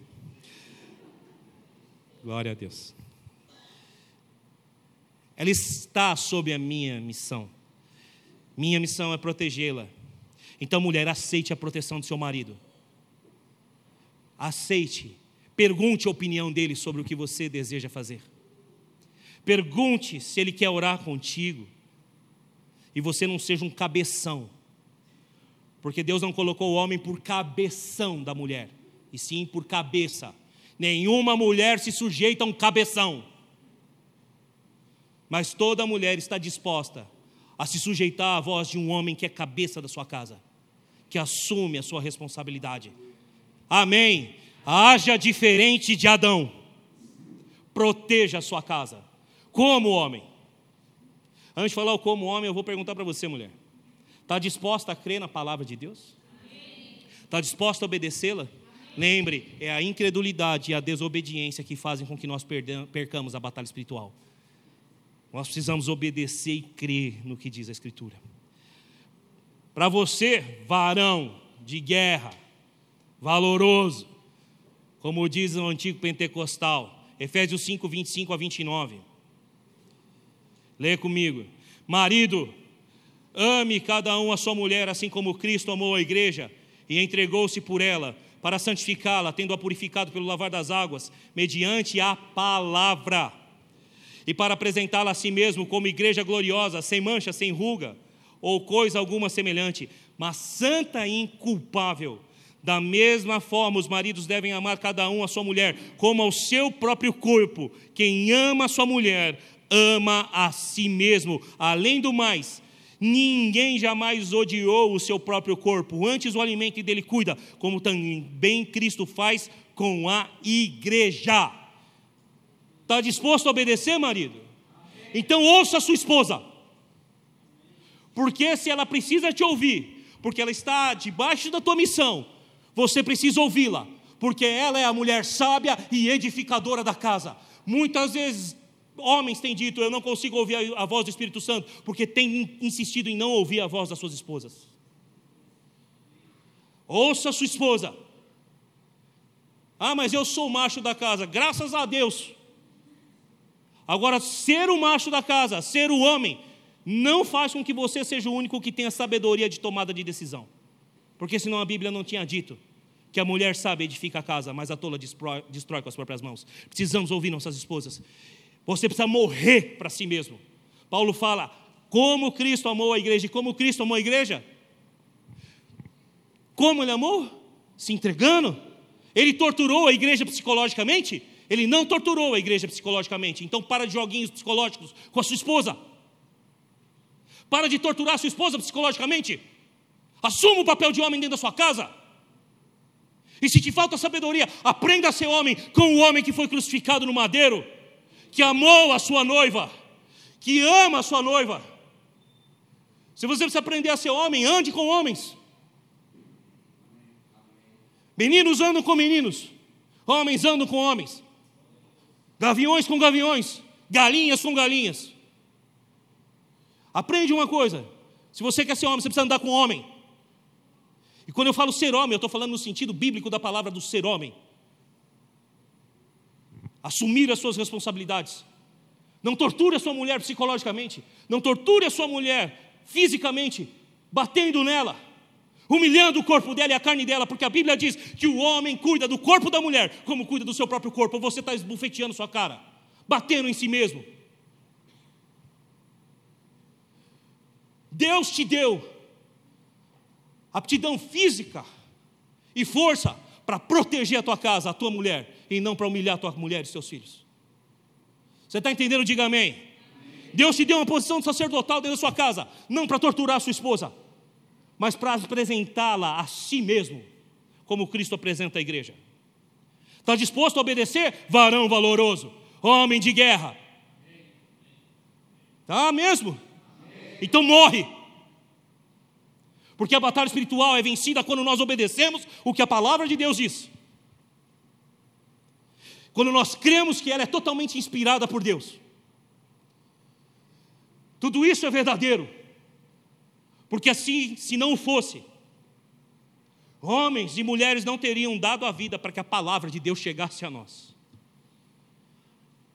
Glória a Deus. Ela está sob a minha missão. Minha missão é protegê-la. Então, mulher, aceite a proteção do seu marido. Aceite. Pergunte a opinião dele sobre o que você deseja fazer. Pergunte se ele quer orar contigo. E você não seja um cabeção. Porque Deus não colocou o homem por cabeção da mulher, e sim por cabeça. Nenhuma mulher se sujeita a um cabeção. Mas toda mulher está disposta a se sujeitar à voz de um homem que é cabeça da sua casa, que assume a sua responsabilidade. Amém. Haja diferente de Adão. Proteja a sua casa como homem. Antes de falar o como homem, eu vou perguntar para você, mulher: está disposta a crer na palavra de Deus? Está disposta a obedecê-la? Lembre, é a incredulidade e a desobediência que fazem com que nós percamos a batalha espiritual. Nós precisamos obedecer e crer no que diz a Escritura. Para você, varão de guerra, valoroso, como diz o antigo pentecostal, Efésios 5, 25 a 29. Leia comigo. Marido, ame cada um a sua mulher, assim como Cristo amou a igreja e entregou-se por ela, para santificá-la, tendo-a purificado pelo lavar das águas, mediante a palavra, e para apresentá-la a si mesmo como igreja gloriosa, sem mancha, sem ruga, ou coisa alguma semelhante, mas santa e inculpável. Da mesma forma, os maridos devem amar cada um a sua mulher, como ao seu próprio corpo. Quem ama a sua mulher, ama a si mesmo. Além do mais, ninguém jamais odiou o seu próprio corpo, antes o alimento dele cuida, como também Cristo faz com a igreja. Está disposto a obedecer, marido? Então ouça a sua esposa. Porque se ela precisa te ouvir, porque ela está debaixo da tua missão, você precisa ouvi-la, porque ela é a mulher sábia e edificadora da casa. Muitas vezes homens têm dito: Eu não consigo ouvir a, voz do Espírito Santo, porque têm insistido em não ouvir a voz das suas esposas. Ouça sua esposa. Ah, mas eu sou o macho da casa, graças a Deus. Agora, ser o macho da casa, ser o homem, não faz com que você seja o único que tenha sabedoria de tomada de decisão. Porque senão a Bíblia não tinha dito que a mulher sabe edifica a casa, mas a tola destrói, destrói com as próprias mãos. Precisamos ouvir nossas esposas. Você precisa morrer para si mesmo. Paulo fala: como Cristo amou a igreja e como Cristo amou a igreja. Como ele amou? Se entregando. Ele torturou a igreja psicologicamente? Ele não torturou a igreja psicologicamente. Então para de joguinhos psicológicos com a sua esposa. Para de torturar a sua esposa psicologicamente. Assuma o papel de homem dentro da sua casa. E se te falta sabedoria, aprenda a ser homem com o homem que foi crucificado no madeiro, que amou a sua noiva, que ama a sua noiva. Se você precisa aprender a ser homem, ande com homens. Meninos andam com meninos, homens andam com homens, gaviões com gaviões, galinhas com galinhas. Aprende uma coisa: se você quer ser homem, você precisa andar com homem. E quando eu falo ser homem, eu estou falando no sentido bíblico da palavra do ser homem. Assumir as suas responsabilidades. Não torture a sua mulher psicologicamente. Não torture a sua mulher fisicamente, batendo nela, humilhando o corpo dela e a carne dela, porque a Bíblia diz que o homem cuida do corpo da mulher como cuida do seu próprio corpo. Você está esbufeteando sua cara, batendo em si mesmo. Deus te deu aptidão física e força para proteger a tua casa, a tua mulher, e não para humilhar a tua mulher e seus filhos. Você está entendendo? Diga amém. amém. Deus te deu uma posição sacerdotal dentro da sua casa, não para torturar a sua esposa, mas para apresentá-la a si mesmo, como Cristo apresenta a igreja. Está disposto a obedecer? Varão valoroso, homem de guerra. Tá mesmo? Então morre. Porque a batalha espiritual é vencida quando nós obedecemos o que a palavra de Deus diz. Quando nós cremos que ela é totalmente inspirada por Deus. Tudo isso é verdadeiro. Porque assim, se não fosse, homens e mulheres não teriam dado a vida para que a palavra de Deus chegasse a nós.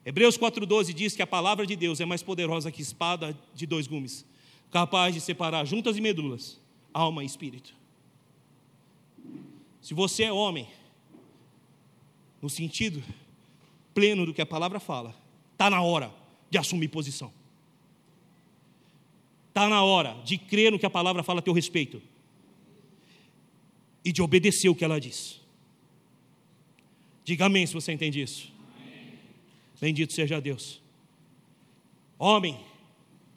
Hebreus 4,12 diz que a palavra de Deus é mais poderosa que espada de dois gumes, capaz de separar juntas e medulas, alma e espírito. Se você é homem, no sentido pleno do que a palavra fala, está na hora de assumir posição. Está na hora de crer no que a palavra fala a teu respeito e de obedecer o que ela diz. Diga amém se você entende isso. Amém. Bendito seja Deus. Homem,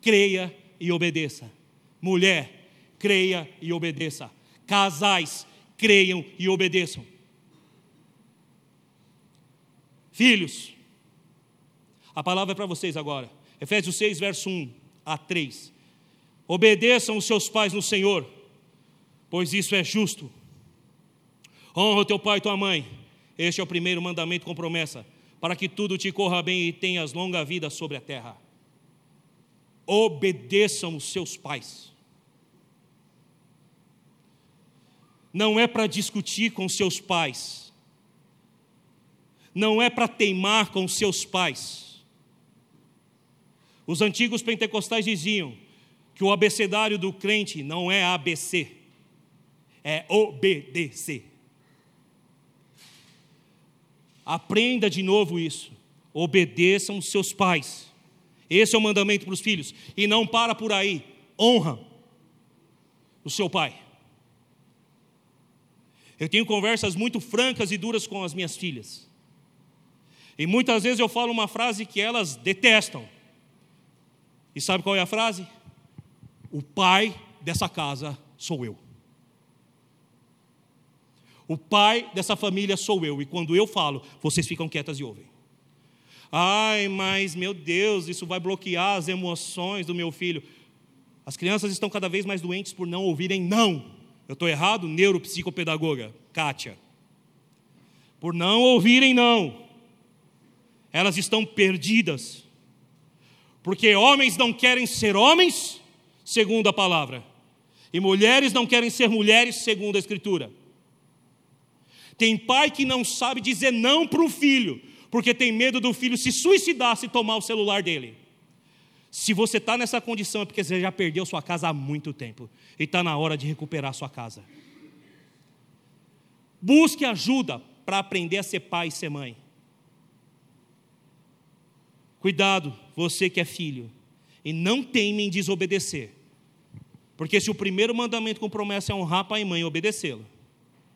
creia e obedeça. Mulher, creia e obedeça. Casais, creiam e obedeçam. Filhos, a palavra é para vocês agora. Efésios 6, verso 1 a 3. Obedeçam os seus pais no Senhor, pois isso é justo. Honra o teu pai e tua mãe. Este é o primeiro mandamento com promessa, para que tudo te corra bem e tenhas longa vida sobre a terra. Obedeçam os seus pais. Não é para discutir com seus pais, não é para teimar com seus pais. Os antigos pentecostais diziam que o abecedário do crente não é ABC, é obedecer. Aprenda de novo isso. Obedeçam seus pais. Esse é o mandamento para os filhos. E não para por aí. Honra o seu pai. Eu tenho conversas muito francas e duras com as minhas filhas. E muitas vezes eu falo uma frase que elas detestam. E sabe qual é a frase? O pai dessa casa sou eu. O pai dessa família sou eu. E quando eu falo, vocês ficam quietas e ouvem. Ai, mas meu Deus, isso vai bloquear as emoções do meu filho. As crianças estão cada vez mais doentes por não ouvirem não. Eu estou errado? Neuropsicopedagoga, Kátia. Por não ouvirem não. Elas estão perdidas. Porque homens não querem ser homens, segundo a palavra. E mulheres não querem ser mulheres, segundo a Escritura. Tem pai que não sabe dizer não para um filho, porque tem medo do filho se suicidar se tomar o celular dele. Se você está nessa condição é porque você já perdeu sua casa há muito tempo e está na hora de recuperar sua casa. Busque ajuda para aprender a ser pai e ser mãe. Cuidado, você que é filho, e não teme em desobedecer. Porque se o primeiro mandamento com promessa é honrar pai e mãe, obedecê-lo,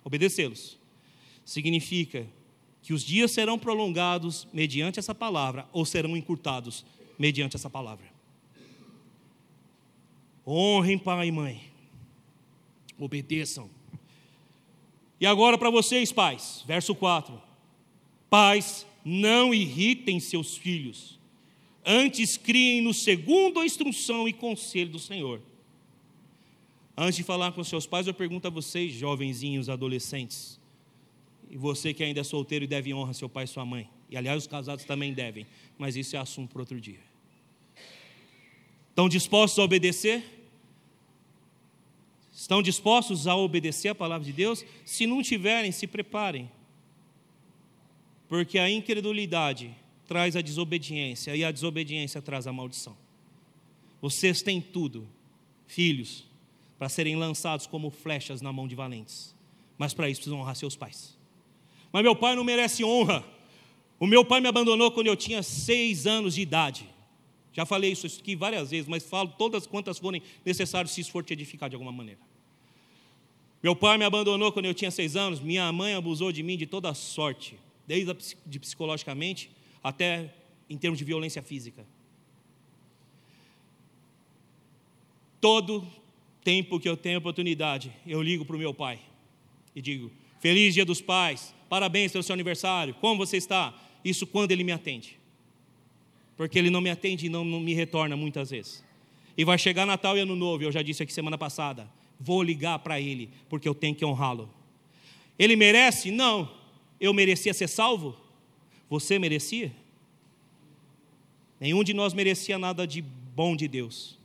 obedecê-los, significa que os dias serão prolongados mediante essa palavra ou serão encurtados mediante essa palavra. Honrem pai e mãe. Obedeçam. E agora para vocês, pais, verso 4. Pais, não irritem seus filhos, antes criem-no segundo a instrução e conselho do Senhor. Antes de falar com seus pais, eu pergunto a vocês, jovenzinhos, adolescentes, e você que ainda é solteiro e deve honra seu pai e sua mãe. E aliás, os casados também devem, mas isso é assunto para outro dia. Estão dispostos a obedecer? Estão dispostos a obedecer a palavra de Deus? Se não tiverem, se preparem. Porque a incredulidade traz a desobediência e a desobediência traz a maldição. Vocês têm tudo, filhos, para serem lançados como flechas na mão de valentes. Mas para isso precisam honrar seus pais. Mas meu pai não merece honra. O meu pai me abandonou quando eu tinha seis anos de idade. Já falei isso aqui várias vezes, mas falo todas quantas forem necessárias se isso for te edificar de alguma maneira. Meu pai me abandonou quando eu tinha seis anos, minha mãe abusou de mim de toda sorte, desde de psicologicamente até em termos de violência física. Todo tempo que eu tenho oportunidade, eu ligo para o meu pai e digo: Feliz Dia dos Pais, parabéns pelo seu aniversário, como você está? Isso quando ele me atende porque ele não me atende e não, não me retorna muitas vezes. E vai chegar Natal e Ano Novo, eu já disse aqui semana passada, vou ligar para ele, porque eu tenho que honrá-lo. Ele merece? Não. Eu merecia ser salvo? Você merecia? Nenhum de nós merecia nada de bom de Deus.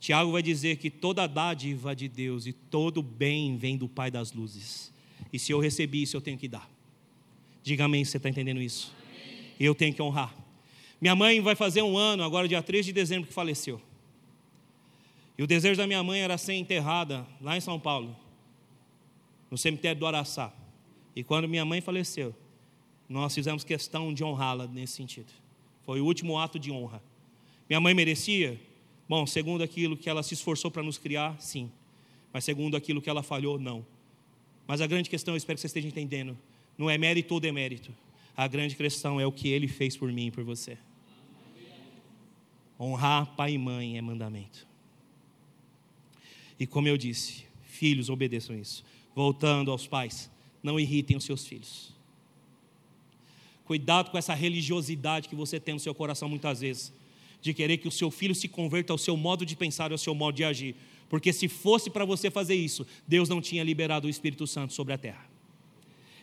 Tiago vai dizer que toda dádiva de Deus e todo bem vem do Pai das luzes. E se eu recebi isso, eu tenho que dar. Diga amém, você está entendendo isso? Amém. Eu tenho que honrar. Minha mãe vai fazer um ano, agora dia 3 de dezembro, que faleceu. E o desejo da minha mãe era ser enterrada lá em São Paulo, no cemitério do Araçá. E quando minha mãe faleceu, nós fizemos questão de honrá-la nesse sentido. Foi o último ato de honra. Minha mãe merecia? Bom, segundo aquilo que ela se esforçou para nos criar, sim. Mas segundo aquilo que ela falhou, não. Mas a grande questão, eu espero que você esteja entendendo, não é mérito ou demérito. A grande questão é o que ele fez por mim e por você. Honrar pai e mãe é mandamento. E como eu disse, filhos obedeçam isso. Voltando aos pais, não irritem os seus filhos. Cuidado com essa religiosidade que você tem no seu coração muitas vezes, de querer que o seu filho se converta ao seu modo de pensar, ao seu modo de agir. Porque se fosse para você fazer isso, Deus não tinha liberado o Espírito Santo sobre a terra.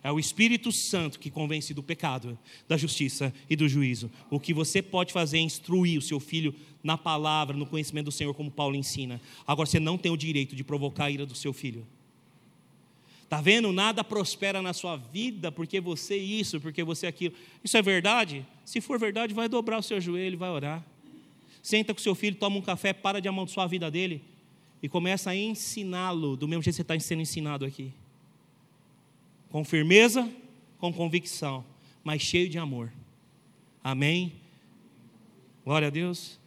É o Espírito Santo que convence do pecado, da justiça e do juízo. O que você pode fazer é instruir o seu filho na palavra, no conhecimento do Senhor, como Paulo ensina. Agora você não tem o direito de provocar a ira do seu filho. Tá vendo? Nada prospera na sua vida porque você isso, porque você aquilo. Isso é verdade? Se for verdade, vai dobrar o seu joelho, vai orar. Senta com seu filho, toma um café, para de amaldiçoar a vida dele e começa a ensiná-lo do mesmo jeito que você está sendo ensinado aqui com firmeza, com convicção, mas cheio de amor. Amém? Glória a Deus.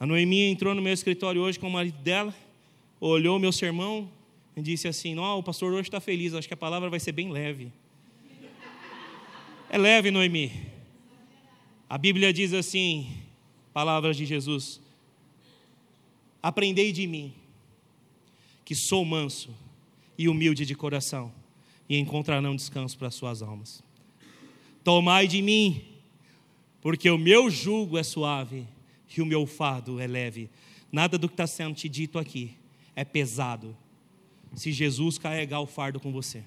A Noemi entrou no meu escritório hoje com o marido dela, olhou meu sermão e disse assim: Não, o pastor hoje está feliz, acho que a palavra vai ser bem leve. É leve, Noemi. A Bíblia diz assim: palavras de Jesus: Aprendei de mim, que sou manso e humilde de coração e encontrarão descanso para suas almas. Tomai de mim, porque o meu jugo é suave e o meu fardo é leve. Nada do que está sendo te dito aqui é pesado, se Jesus carregar o fardo com você.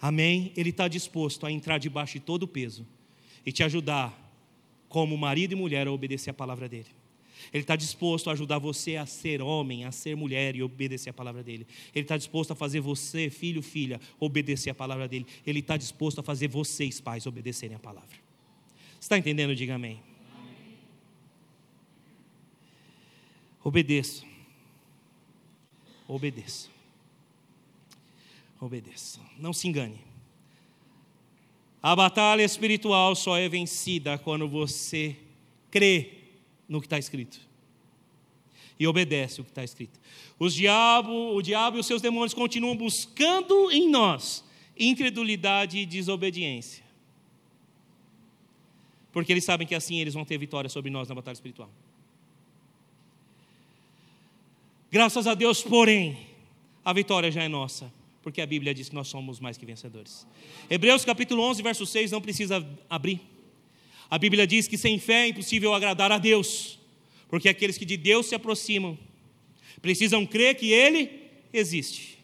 Amém? Ele está disposto a entrar debaixo de todo o peso e te ajudar, como marido e mulher, a obedecer a palavra dele. Ele está disposto a ajudar você a ser homem, a ser mulher e obedecer a palavra dele. Ele está disposto a fazer você, filho, filha, obedecer a palavra dele. Ele está disposto a fazer vocês, pais, obedecerem a palavra. Está entendendo? Diga amém. amém. Obedeça. Obedeça. obedeça. Não se engane. A batalha espiritual só é vencida quando você crê no que está escrito e obedece o que está escrito. Os diabo, o diabo e os seus demônios continuam buscando em nós incredulidade e desobediência. Porque eles sabem que assim eles vão ter vitória sobre nós na batalha espiritual. Graças a Deus, porém, a vitória já é nossa porque a Bíblia diz que nós somos mais que vencedores. Hebreus capítulo 11, verso 6, não precisa abrir. A Bíblia diz que sem fé é impossível agradar a Deus, porque aqueles que de Deus se aproximam precisam crer que Ele existe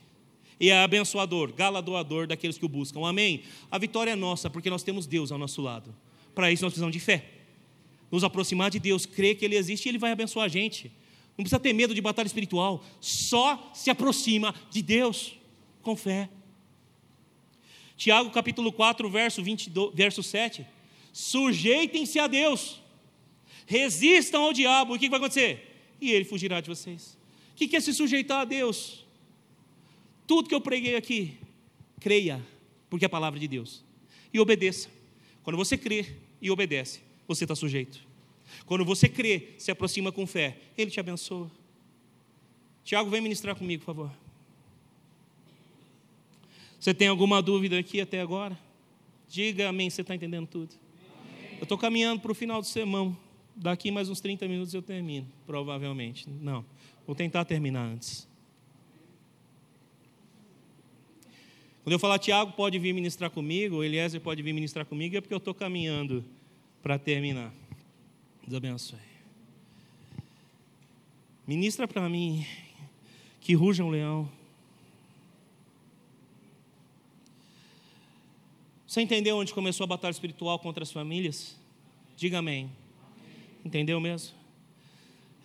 e é abençoador, galardoador daqueles que o buscam. Amém? A vitória é nossa, porque nós temos Deus ao nosso lado. Para isso nós precisamos de fé. Nos aproximar de Deus, crer que Ele existe e Ele vai abençoar a gente. Não precisa ter medo de batalha espiritual, só se aproxima de Deus com fé. Tiago capítulo 4, verso, 22, verso 7. Sujeitem-se a Deus, resistam ao diabo, o que vai acontecer? E ele fugirá de vocês. O que é se sujeitar a Deus? Tudo que eu preguei aqui, creia, porque é a palavra de Deus, e obedeça. Quando você crê e obedece, você está sujeito. Quando você crê, se aproxima com fé, Ele te abençoa. Tiago, vem ministrar comigo, por favor. Você tem alguma dúvida aqui até agora? Diga amém, você está entendendo tudo. Eu estou caminhando para o final do sermão. Daqui mais uns 30 minutos eu termino, provavelmente. Não, vou tentar terminar antes. Quando eu falar Tiago pode vir ministrar comigo, Eliezer pode vir ministrar comigo, é porque eu estou caminhando para terminar. Deus abençoe. Ministra para mim que ruja um leão Você entendeu onde começou a batalha espiritual contra as famílias? Diga amém. Entendeu mesmo?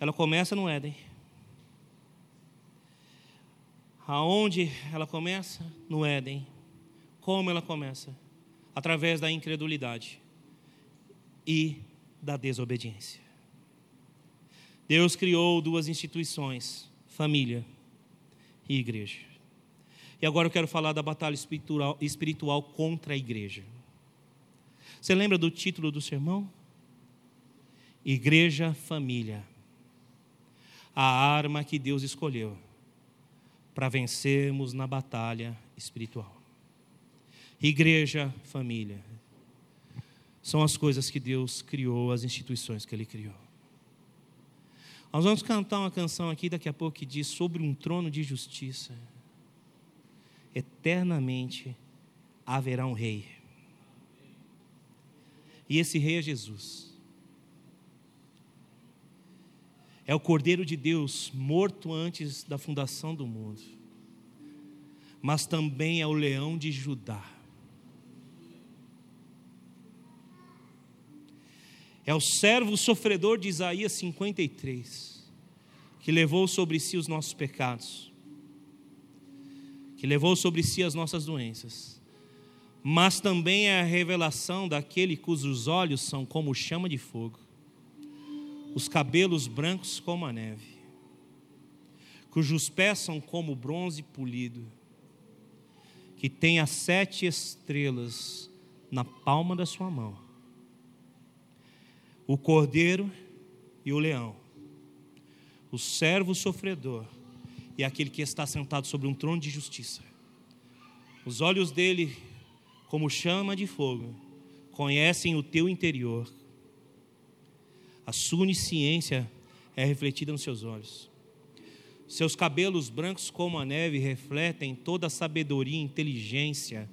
Ela começa no Éden. Aonde ela começa? No Éden. Como ela começa? Através da incredulidade e da desobediência. Deus criou duas instituições: família e igreja. E agora eu quero falar da batalha espiritual, espiritual contra a igreja. Você lembra do título do sermão? Igreja Família. A arma que Deus escolheu para vencermos na batalha espiritual. Igreja, família. São as coisas que Deus criou, as instituições que Ele criou. Nós vamos cantar uma canção aqui daqui a pouco que diz sobre um trono de justiça eternamente haverá um rei. E esse rei é Jesus. É o Cordeiro de Deus, morto antes da fundação do mundo. Mas também é o leão de Judá. É o servo sofredor de Isaías 53, que levou sobre si os nossos pecados que levou sobre si as nossas doenças, mas também é a revelação daquele cujos olhos são como chama de fogo, os cabelos brancos como a neve, cujos pés são como bronze polido, que tem as sete estrelas na palma da sua mão, o cordeiro e o leão, o servo sofredor, e aquele que está sentado sobre um trono de justiça. Os olhos dele, como chama de fogo, conhecem o teu interior. A sua onisciência é refletida nos seus olhos. Seus cabelos brancos como a neve refletem toda a sabedoria e inteligência,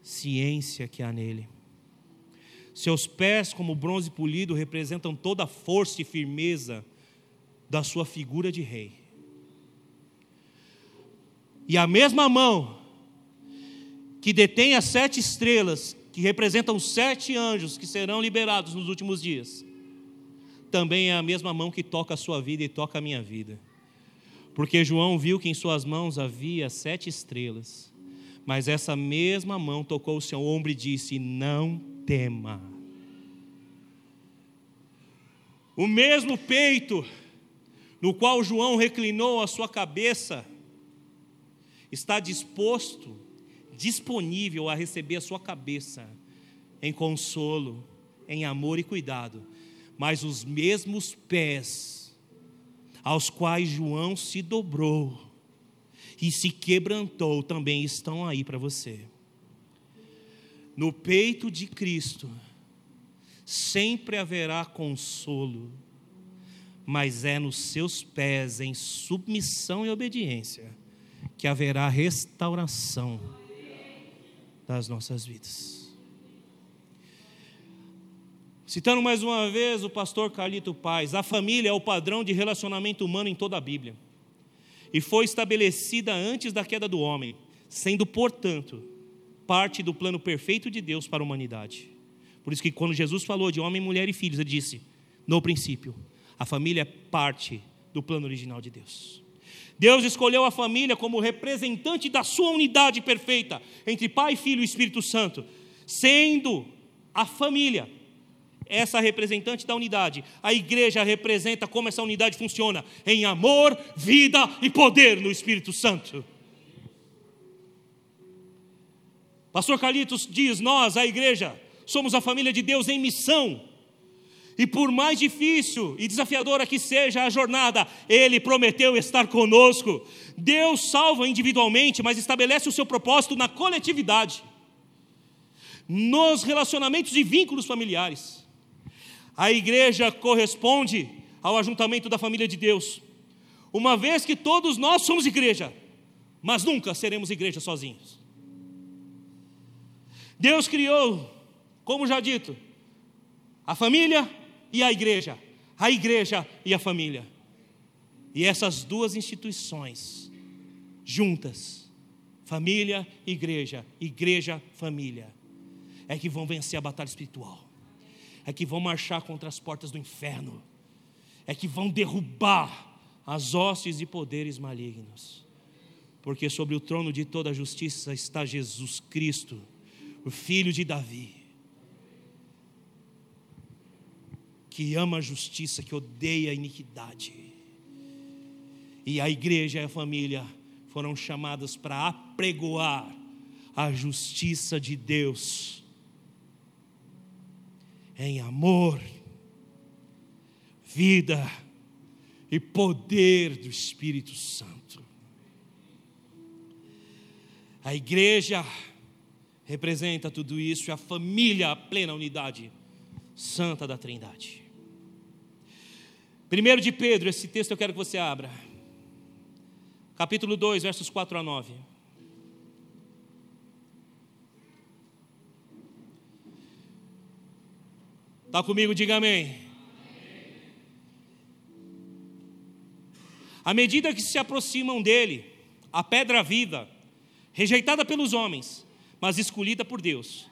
ciência que há nele. Seus pés, como bronze polido, representam toda a força e firmeza da sua figura de rei. E a mesma mão que detém as sete estrelas, que representam sete anjos que serão liberados nos últimos dias, também é a mesma mão que toca a sua vida e toca a minha vida. Porque João viu que em suas mãos havia sete estrelas, mas essa mesma mão tocou o seu ombro e disse: Não tema. O mesmo peito no qual João reclinou a sua cabeça, está disposto, disponível a receber a sua cabeça em consolo, em amor e cuidado, mas os mesmos pés aos quais João se dobrou e se quebrantou também estão aí para você. No peito de Cristo sempre haverá consolo, mas é nos seus pés, em submissão e obediência, que haverá restauração das nossas vidas. Citando mais uma vez o pastor Carlito Paz, a família é o padrão de relacionamento humano em toda a Bíblia. E foi estabelecida antes da queda do homem, sendo, portanto, parte do plano perfeito de Deus para a humanidade. Por isso que quando Jesus falou de homem, mulher e filhos, ele disse: no princípio, a família é parte do plano original de Deus. Deus escolheu a família como representante da sua unidade perfeita entre Pai, Filho e Espírito Santo, sendo a família essa representante da unidade. A igreja representa como essa unidade funciona em amor, vida e poder no Espírito Santo. Pastor Carlitos diz: Nós, a igreja, somos a família de Deus em missão. E por mais difícil e desafiadora que seja a jornada, Ele prometeu estar conosco. Deus salva individualmente, mas estabelece o seu propósito na coletividade, nos relacionamentos e vínculos familiares. A igreja corresponde ao ajuntamento da família de Deus, uma vez que todos nós somos igreja, mas nunca seremos igreja sozinhos. Deus criou, como já dito, a família e a igreja, a igreja e a família. E essas duas instituições juntas, família, igreja, igreja, família, é que vão vencer a batalha espiritual. É que vão marchar contra as portas do inferno, é que vão derrubar as hostes e poderes malignos, porque sobre o trono de toda a justiça está Jesus Cristo, o filho de Davi, que ama a justiça, que odeia a iniquidade. E a igreja e a família foram chamadas para apregoar a justiça de Deus em amor, vida e poder do Espírito Santo. A igreja representa tudo isso e a família, a plena unidade santa da Trindade. Primeiro de Pedro, esse texto eu quero que você abra. Capítulo 2, versos 4 a 9. Está comigo? Diga amém. À medida que se aproximam dele, a pedra viva, rejeitada pelos homens, mas escolhida por Deus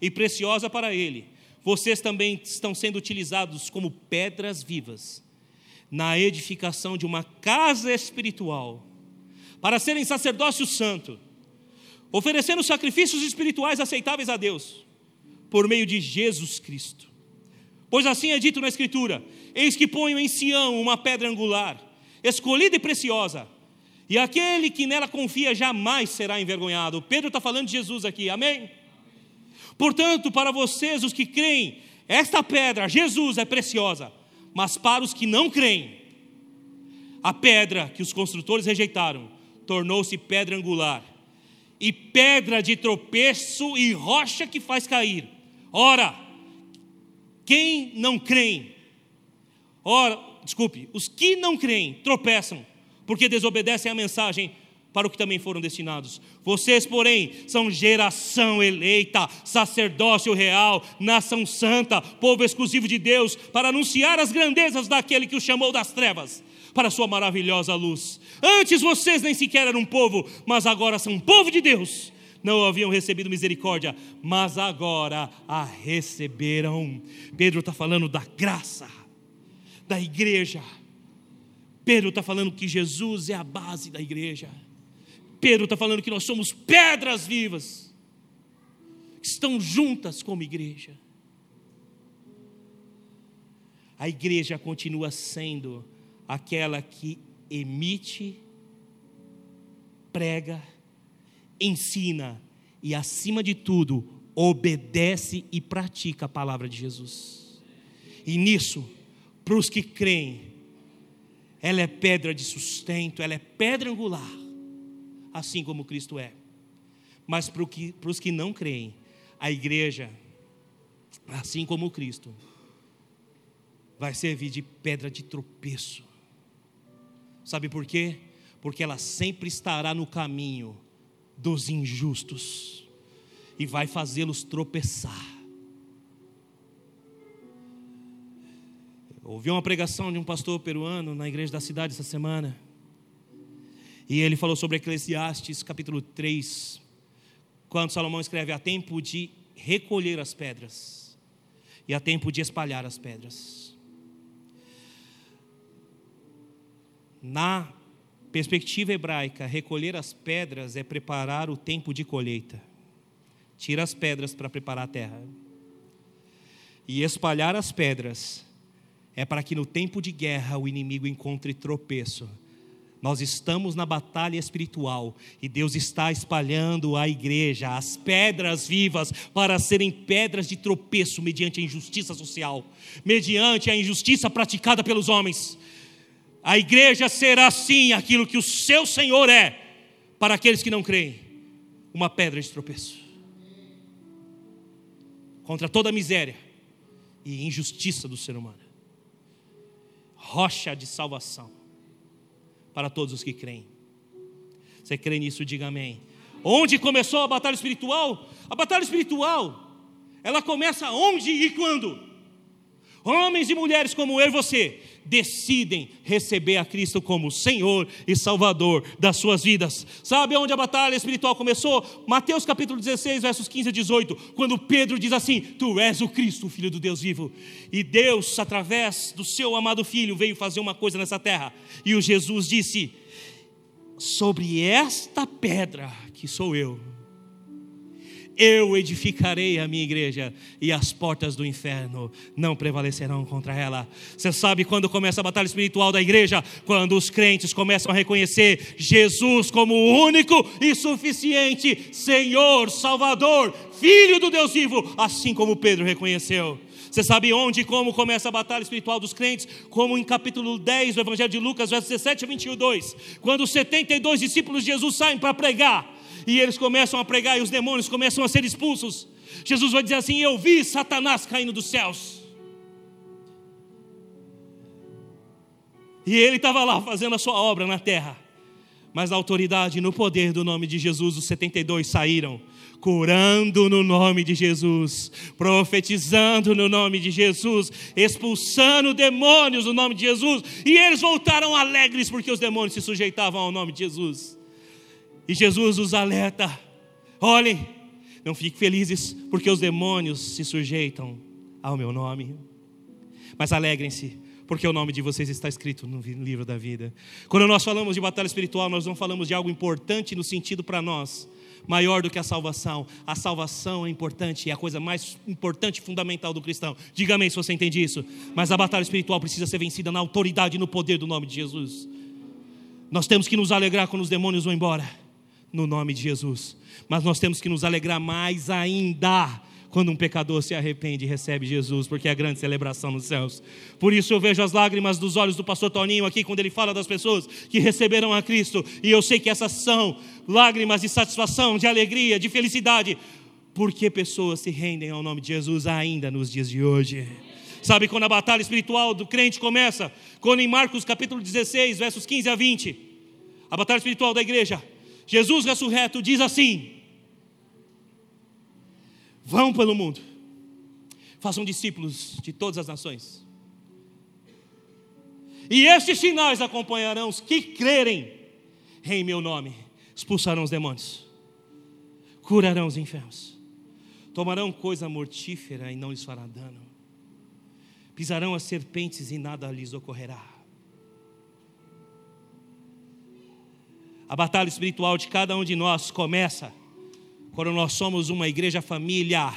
e preciosa para ele, vocês também estão sendo utilizados como pedras vivas na edificação de uma casa espiritual, para serem sacerdócio santo, oferecendo sacrifícios espirituais aceitáveis a Deus, por meio de Jesus Cristo. Pois assim é dito na Escritura: Eis que ponho em Sião uma pedra angular, escolhida e preciosa, e aquele que nela confia jamais será envergonhado. Pedro está falando de Jesus aqui, amém? Portanto, para vocês, os que creem, esta pedra, Jesus, é preciosa, mas para os que não creem, a pedra que os construtores rejeitaram tornou-se pedra angular, e pedra de tropeço e rocha que faz cair. Ora, quem não crê, ora, desculpe, os que não creem tropeçam, porque desobedecem à mensagem para o que também foram destinados. Vocês, porém, são geração eleita, sacerdócio real, nação santa, povo exclusivo de Deus, para anunciar as grandezas daquele que os chamou das trevas para a sua maravilhosa luz. Antes vocês nem sequer eram um povo, mas agora são povo de Deus não haviam recebido misericórdia, mas agora a receberam. Pedro está falando da graça, da igreja. Pedro está falando que Jesus é a base da igreja. Pedro está falando que nós somos pedras vivas, que estão juntas como igreja. A igreja continua sendo aquela que emite, prega ensina e, acima de tudo, obedece e pratica a palavra de Jesus. E nisso, para os que creem, ela é pedra de sustento, ela é pedra angular, assim como Cristo é. Mas para, que, para os que não creem, a igreja, assim como Cristo, vai servir de pedra de tropeço. Sabe por quê? Porque ela sempre estará no caminho dos injustos e vai fazê-los tropeçar. Ouvi uma pregação de um pastor peruano na igreja da cidade essa semana. E ele falou sobre Eclesiastes capítulo 3, quando Salomão escreve: há tempo de recolher as pedras e há tempo de espalhar as pedras. Na perspectiva hebraica, recolher as pedras é preparar o tempo de colheita. Tira as pedras para preparar a terra. E espalhar as pedras é para que no tempo de guerra o inimigo encontre tropeço. Nós estamos na batalha espiritual e Deus está espalhando a igreja, as pedras vivas, para serem pedras de tropeço mediante a injustiça social, mediante a injustiça praticada pelos homens. A igreja será sim aquilo que o seu Senhor é para aqueles que não creem uma pedra de tropeço contra toda a miséria e injustiça do ser humano rocha de salvação para todos os que creem. Você crê nisso? Diga amém. Onde começou a batalha espiritual? A batalha espiritual, ela começa onde e quando? Homens e mulheres como eu e você decidem receber a Cristo como Senhor e Salvador das suas vidas. Sabe onde a batalha espiritual começou? Mateus capítulo 16, versos 15 a 18, quando Pedro diz assim: Tu és o Cristo, o Filho do Deus vivo. E Deus, através do seu amado Filho, veio fazer uma coisa nessa terra. E o Jesus disse: Sobre esta pedra que sou eu, eu edificarei a minha igreja e as portas do inferno não prevalecerão contra ela. Você sabe quando começa a batalha espiritual da igreja? Quando os crentes começam a reconhecer Jesus como o único e suficiente Senhor, Salvador, Filho do Deus vivo, assim como Pedro reconheceu. Você sabe onde e como começa a batalha espiritual dos crentes? Como em capítulo 10 do Evangelho de Lucas, versos 17 a 22, quando os 72 discípulos de Jesus saem para pregar e eles começam a pregar e os demônios começam a ser expulsos. Jesus vai dizer assim: Eu vi Satanás caindo dos céus. E ele estava lá fazendo a sua obra na terra. Mas na autoridade e no poder do nome de Jesus, os 72 saíram, curando no nome de Jesus, profetizando no nome de Jesus, expulsando demônios no nome de Jesus, e eles voltaram alegres porque os demônios se sujeitavam ao nome de Jesus. E Jesus os alerta: olhem, não fiquem felizes, porque os demônios se sujeitam ao meu nome. Mas alegrem-se, porque o nome de vocês está escrito no livro da vida. Quando nós falamos de batalha espiritual, nós não falamos de algo importante no sentido para nós, maior do que a salvação. A salvação é importante, é a coisa mais importante e fundamental do cristão. Diga amém se você entende isso. Mas a batalha espiritual precisa ser vencida na autoridade e no poder do nome de Jesus. Nós temos que nos alegrar quando os demônios vão embora no nome de Jesus. Mas nós temos que nos alegrar mais ainda quando um pecador se arrepende e recebe Jesus, porque é a grande celebração nos céus. Por isso eu vejo as lágrimas dos olhos do pastor Toninho aqui quando ele fala das pessoas que receberam a Cristo, e eu sei que essas são lágrimas de satisfação, de alegria, de felicidade, porque pessoas se rendem ao nome de Jesus ainda nos dias de hoje. Sabe quando a batalha espiritual do crente começa? Quando em Marcos capítulo 16, versos 15 a 20, a batalha espiritual da igreja Jesus ressurreto diz assim: Vão pelo mundo, façam discípulos de todas as nações, e estes sinais acompanharão os que crerem em meu nome: expulsarão os demônios, curarão os enfermos, tomarão coisa mortífera e não lhes fará dano, pisarão as serpentes e nada lhes ocorrerá A batalha espiritual de cada um de nós começa quando nós somos uma igreja família,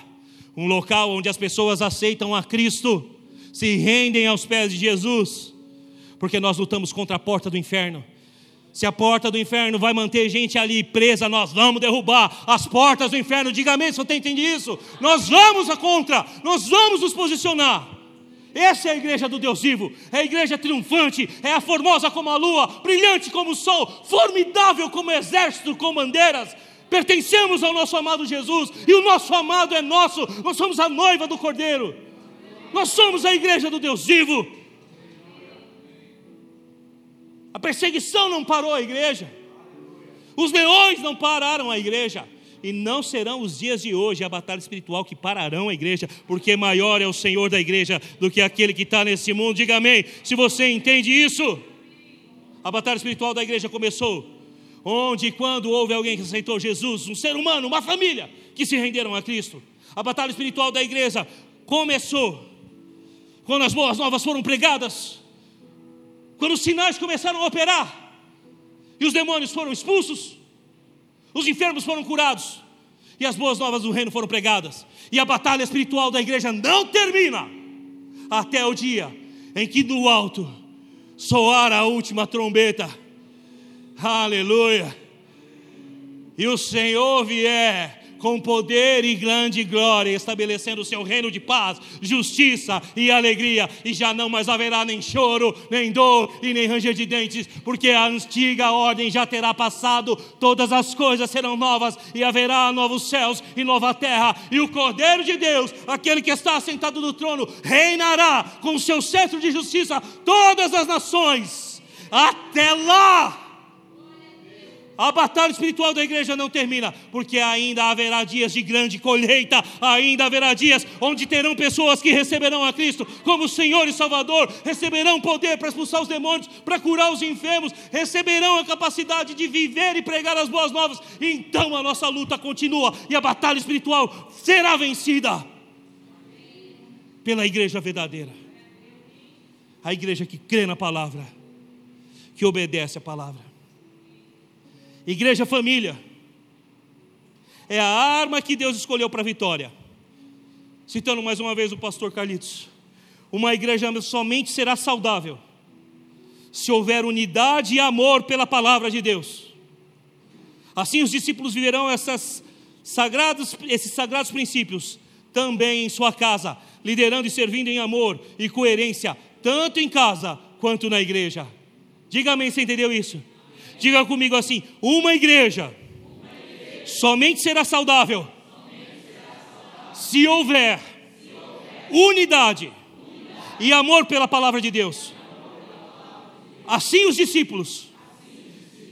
um local onde as pessoas aceitam a Cristo, se rendem aos pés de Jesus, porque nós lutamos contra a porta do inferno. Se a porta do inferno vai manter gente ali presa, nós vamos derrubar as portas do inferno. Diga amém, você tem entendido isso? Nós vamos a contra, nós vamos nos posicionar. Essa é a igreja do Deus vivo, é a igreja triunfante, é a formosa como a lua, brilhante como o sol, formidável como exército com bandeiras. Pertencemos ao nosso amado Jesus e o nosso amado é nosso, nós somos a noiva do Cordeiro, nós somos a igreja do Deus vivo. A perseguição não parou a igreja, os leões não pararam a igreja, e não serão os dias de hoje a batalha espiritual que pararão a igreja, porque maior é o Senhor da igreja do que aquele que está nesse mundo. Diga amém. Se você entende isso, a batalha espiritual da igreja começou. Onde e quando houve alguém que aceitou Jesus, um ser humano, uma família, que se renderam a Cristo. A batalha espiritual da igreja começou quando as boas novas foram pregadas, quando os sinais começaram a operar e os demônios foram expulsos os enfermos foram curados, e as boas novas do reino foram pregadas, e a batalha espiritual da igreja não termina até o dia em que do alto soar a última trombeta, aleluia, e o Senhor vier com poder e grande glória, estabelecendo o seu reino de paz, justiça e alegria, e já não mais haverá nem choro, nem dor e nem ranger de dentes, porque a antiga ordem já terá passado, todas as coisas serão novas, e haverá novos céus e nova terra, e o Cordeiro de Deus, aquele que está sentado no trono, reinará com o seu cetro de justiça todas as nações. Até lá! A batalha espiritual da igreja não termina, porque ainda haverá dias de grande colheita, ainda haverá dias onde terão pessoas que receberão a Cristo como Senhor e Salvador, receberão poder para expulsar os demônios, para curar os enfermos, receberão a capacidade de viver e pregar as boas novas. Então a nossa luta continua e a batalha espiritual será vencida pela igreja verdadeira. A igreja que crê na palavra, que obedece a palavra. Igreja família. É a arma que Deus escolheu para a vitória. Citando mais uma vez o pastor Carlitos. Uma igreja somente será saudável se houver unidade e amor pela palavra de Deus. Assim os discípulos viverão essas sagrados, esses sagrados princípios também em sua casa, liderando e servindo em amor e coerência, tanto em casa quanto na igreja. Diga amém, você entendeu isso? Diga comigo assim: uma igreja, uma igreja. somente será saudável, somente será saudável. Se, houver se houver unidade, unidade e amor pela palavra de Deus. Assim os discípulos,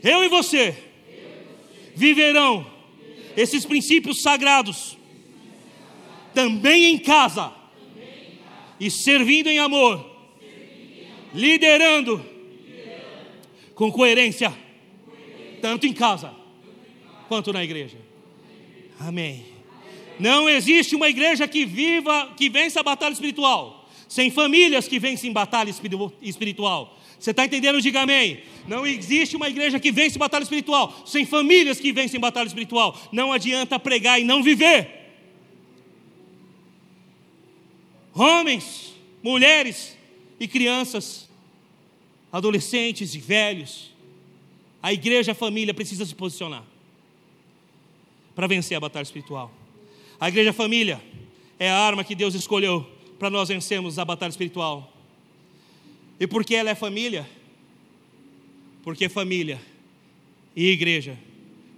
eu e você, viverão esses princípios sagrados também em casa e servindo em amor, liderando com coerência tanto em casa quanto na igreja. Amém. Não existe uma igreja que viva, que vença a batalha espiritual, sem famílias que vencem batalha espiritual. Você está entendendo? Diga amém. Não existe uma igreja que vence batalha espiritual, sem famílias que vencem batalha espiritual. Não adianta pregar e não viver. Homens, mulheres e crianças, adolescentes e velhos, a igreja, a família precisa se posicionar para vencer a batalha espiritual. A igreja, a família é a arma que Deus escolheu para nós vencermos a batalha espiritual. E por que ela é família? Porque família e igreja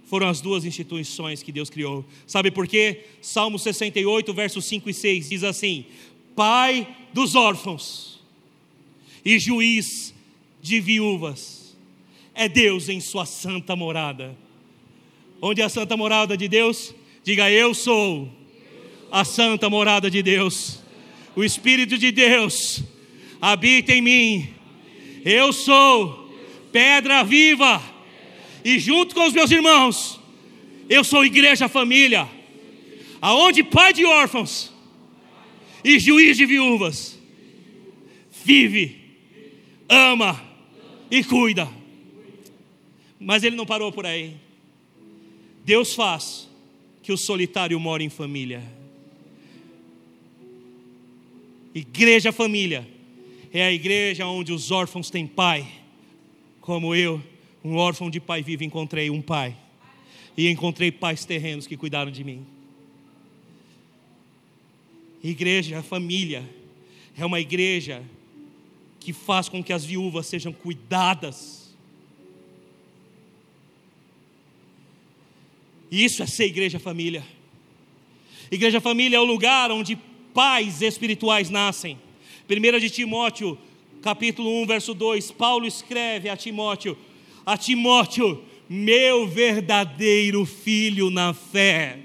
foram as duas instituições que Deus criou. Sabe por quê? Salmo 68, versos 5 e 6 diz assim: Pai dos órfãos e juiz de viúvas é Deus em sua santa morada. Onde é a santa morada de Deus? Diga, eu sou a santa morada de Deus. O Espírito de Deus habita em mim. Eu sou pedra viva. E junto com os meus irmãos, eu sou igreja família. Aonde pai de órfãos e juiz de viúvas vive, ama e cuida. Mas ele não parou por aí. Deus faz que o solitário more em família. Igreja família é a igreja onde os órfãos têm pai, como eu, Um órfão de pai vivo encontrei um pai. E encontrei pais terrenos que cuidaram de mim. Igreja, família, é uma igreja que faz com que as viúvas sejam cuidadas. Isso é ser igreja família. Igreja família é o lugar onde pais espirituais nascem. 1 de Timóteo, capítulo 1, verso 2, Paulo escreve a Timóteo: A Timóteo, meu verdadeiro filho na fé.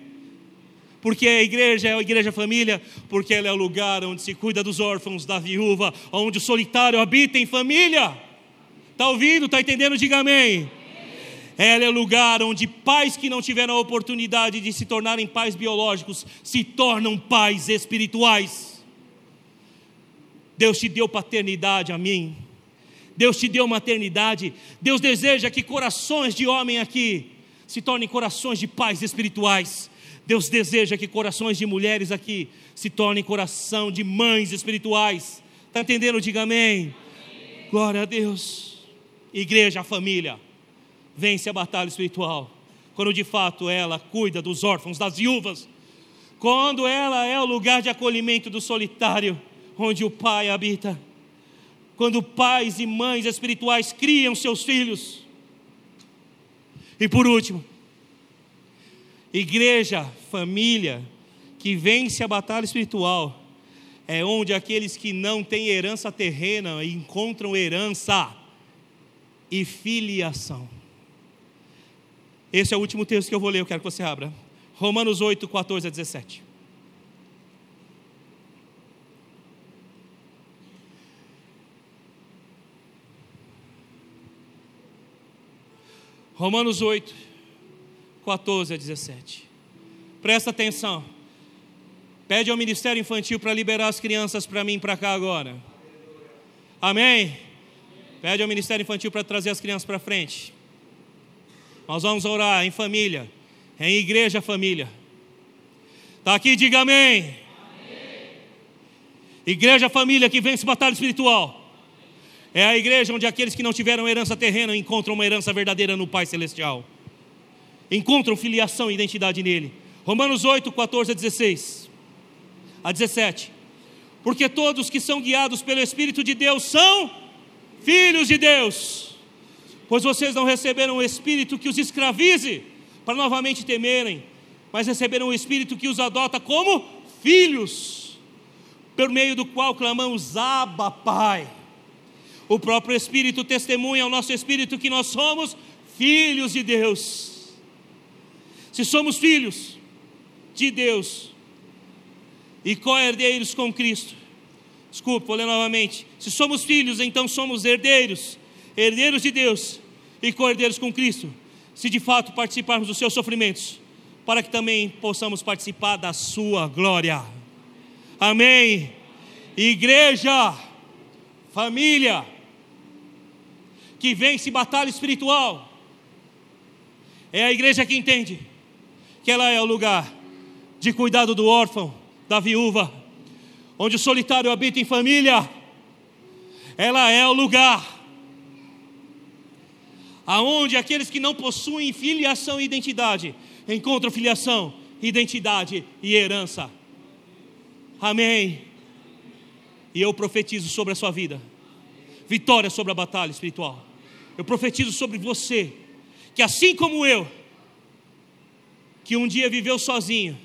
Porque a igreja é a igreja família, porque ela é o lugar onde se cuida dos órfãos, da viúva, onde o solitário habita em família. Está ouvindo? Está entendendo? Diga amém. Ela é lugar onde pais que não tiveram a oportunidade de se tornarem pais biológicos se tornam pais espirituais. Deus te deu paternidade a mim, Deus te deu maternidade, Deus deseja que corações de homem aqui se tornem corações de pais espirituais. Deus deseja que corações de mulheres aqui se tornem coração de mães espirituais. Está entendendo? Diga amém. amém. Glória a Deus. Igreja, família, vence a batalha espiritual. Quando de fato ela cuida dos órfãos, das viúvas. Quando ela é o lugar de acolhimento do solitário, onde o pai habita. Quando pais e mães espirituais criam seus filhos. E por último, Igreja, família, que vence a batalha espiritual, é onde aqueles que não têm herança terrena encontram herança e filiação. Esse é o último texto que eu vou ler, eu quero que você abra. Romanos 8, 14 a 17. Romanos 8, 14 a 17. Presta atenção. Pede ao Ministério Infantil para liberar as crianças para mim para cá agora. Amém? Pede ao Ministério Infantil para trazer as crianças para frente. Nós vamos orar em família, em igreja família. Está aqui, diga amém. amém. Igreja família que vence batalha espiritual. É a igreja onde aqueles que não tiveram herança terrena encontram uma herança verdadeira no Pai Celestial encontram filiação e identidade nele. Romanos 8, 14 a 16. A 17. Porque todos que são guiados pelo Espírito de Deus são filhos de Deus. Pois vocês não receberam o Espírito que os escravize para novamente temerem, mas receberam o Espírito que os adota como filhos, por meio do qual clamamos: Abba, Pai. O próprio Espírito testemunha ao nosso espírito que nós somos filhos de Deus. Se somos filhos de Deus e co-herdeiros com Cristo, desculpa, vou ler novamente. Se somos filhos, então somos herdeiros, herdeiros de Deus e co-herdeiros com Cristo, se de fato participarmos dos seus sofrimentos, para que também possamos participar da sua glória. Amém. Igreja, família, que vence batalha espiritual, é a igreja que entende que ela é o lugar de cuidado do órfão, da viúva, onde o solitário habita em família. Ela é o lugar aonde aqueles que não possuem filiação e identidade encontram filiação, identidade e herança. Amém. E eu profetizo sobre a sua vida vitória sobre a batalha espiritual. Eu profetizo sobre você que assim como eu, que um dia viveu sozinho,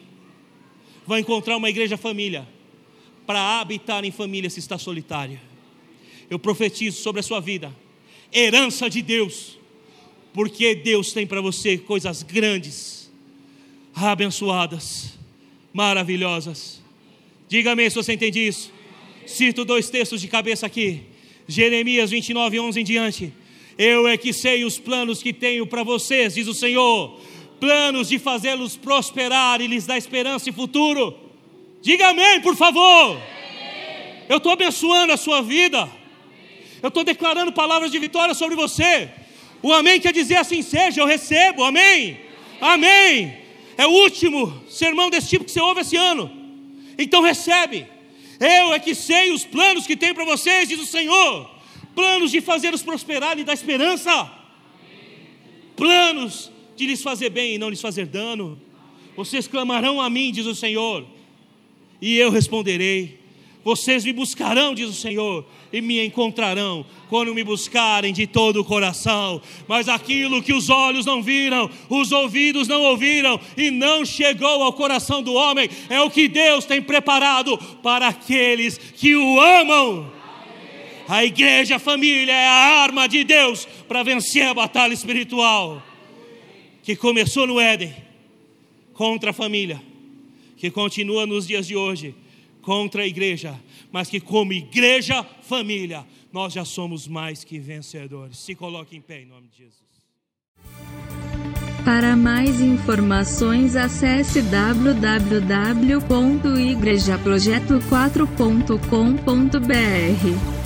vai encontrar uma igreja família para habitar em família se está solitário. Eu profetizo sobre a sua vida, herança de Deus, porque Deus tem para você coisas grandes, abençoadas, maravilhosas. Diga-me se você entende isso. Cito dois textos de cabeça aqui. Jeremias 29, 11 em diante. Eu é que sei os planos que tenho para vocês, diz o Senhor planos de fazê-los prosperar e lhes dar esperança e futuro. Diga amém, por favor. Eu estou abençoando a sua vida. Eu estou declarando palavras de vitória sobre você. O amém quer dizer assim seja, eu recebo, amém. Amém. É o último sermão desse tipo que você ouve esse ano. Então recebe. Eu é que sei os planos que tenho para vocês, diz o Senhor. Planos de fazê-los prosperar e dar esperança. planos de lhes fazer bem e não lhes fazer dano. Vocês clamarão a mim, diz o Senhor, e eu responderei. Vocês me buscarão, diz o Senhor, e me encontrarão quando me buscarem de todo o coração. Mas aquilo que os olhos não viram, os ouvidos não ouviram e não chegou ao coração do homem, é o que Deus tem preparado para aqueles que o amam. A igreja, a família é a arma de Deus para vencer a batalha espiritual que começou no Éden contra a família, que continua nos dias de hoje contra a igreja, mas que como igreja, família, nós já somos mais que vencedores. Se coloque em pé em nome de Jesus. Para mais informações, acesse www.igrejaprojeto4.com.br.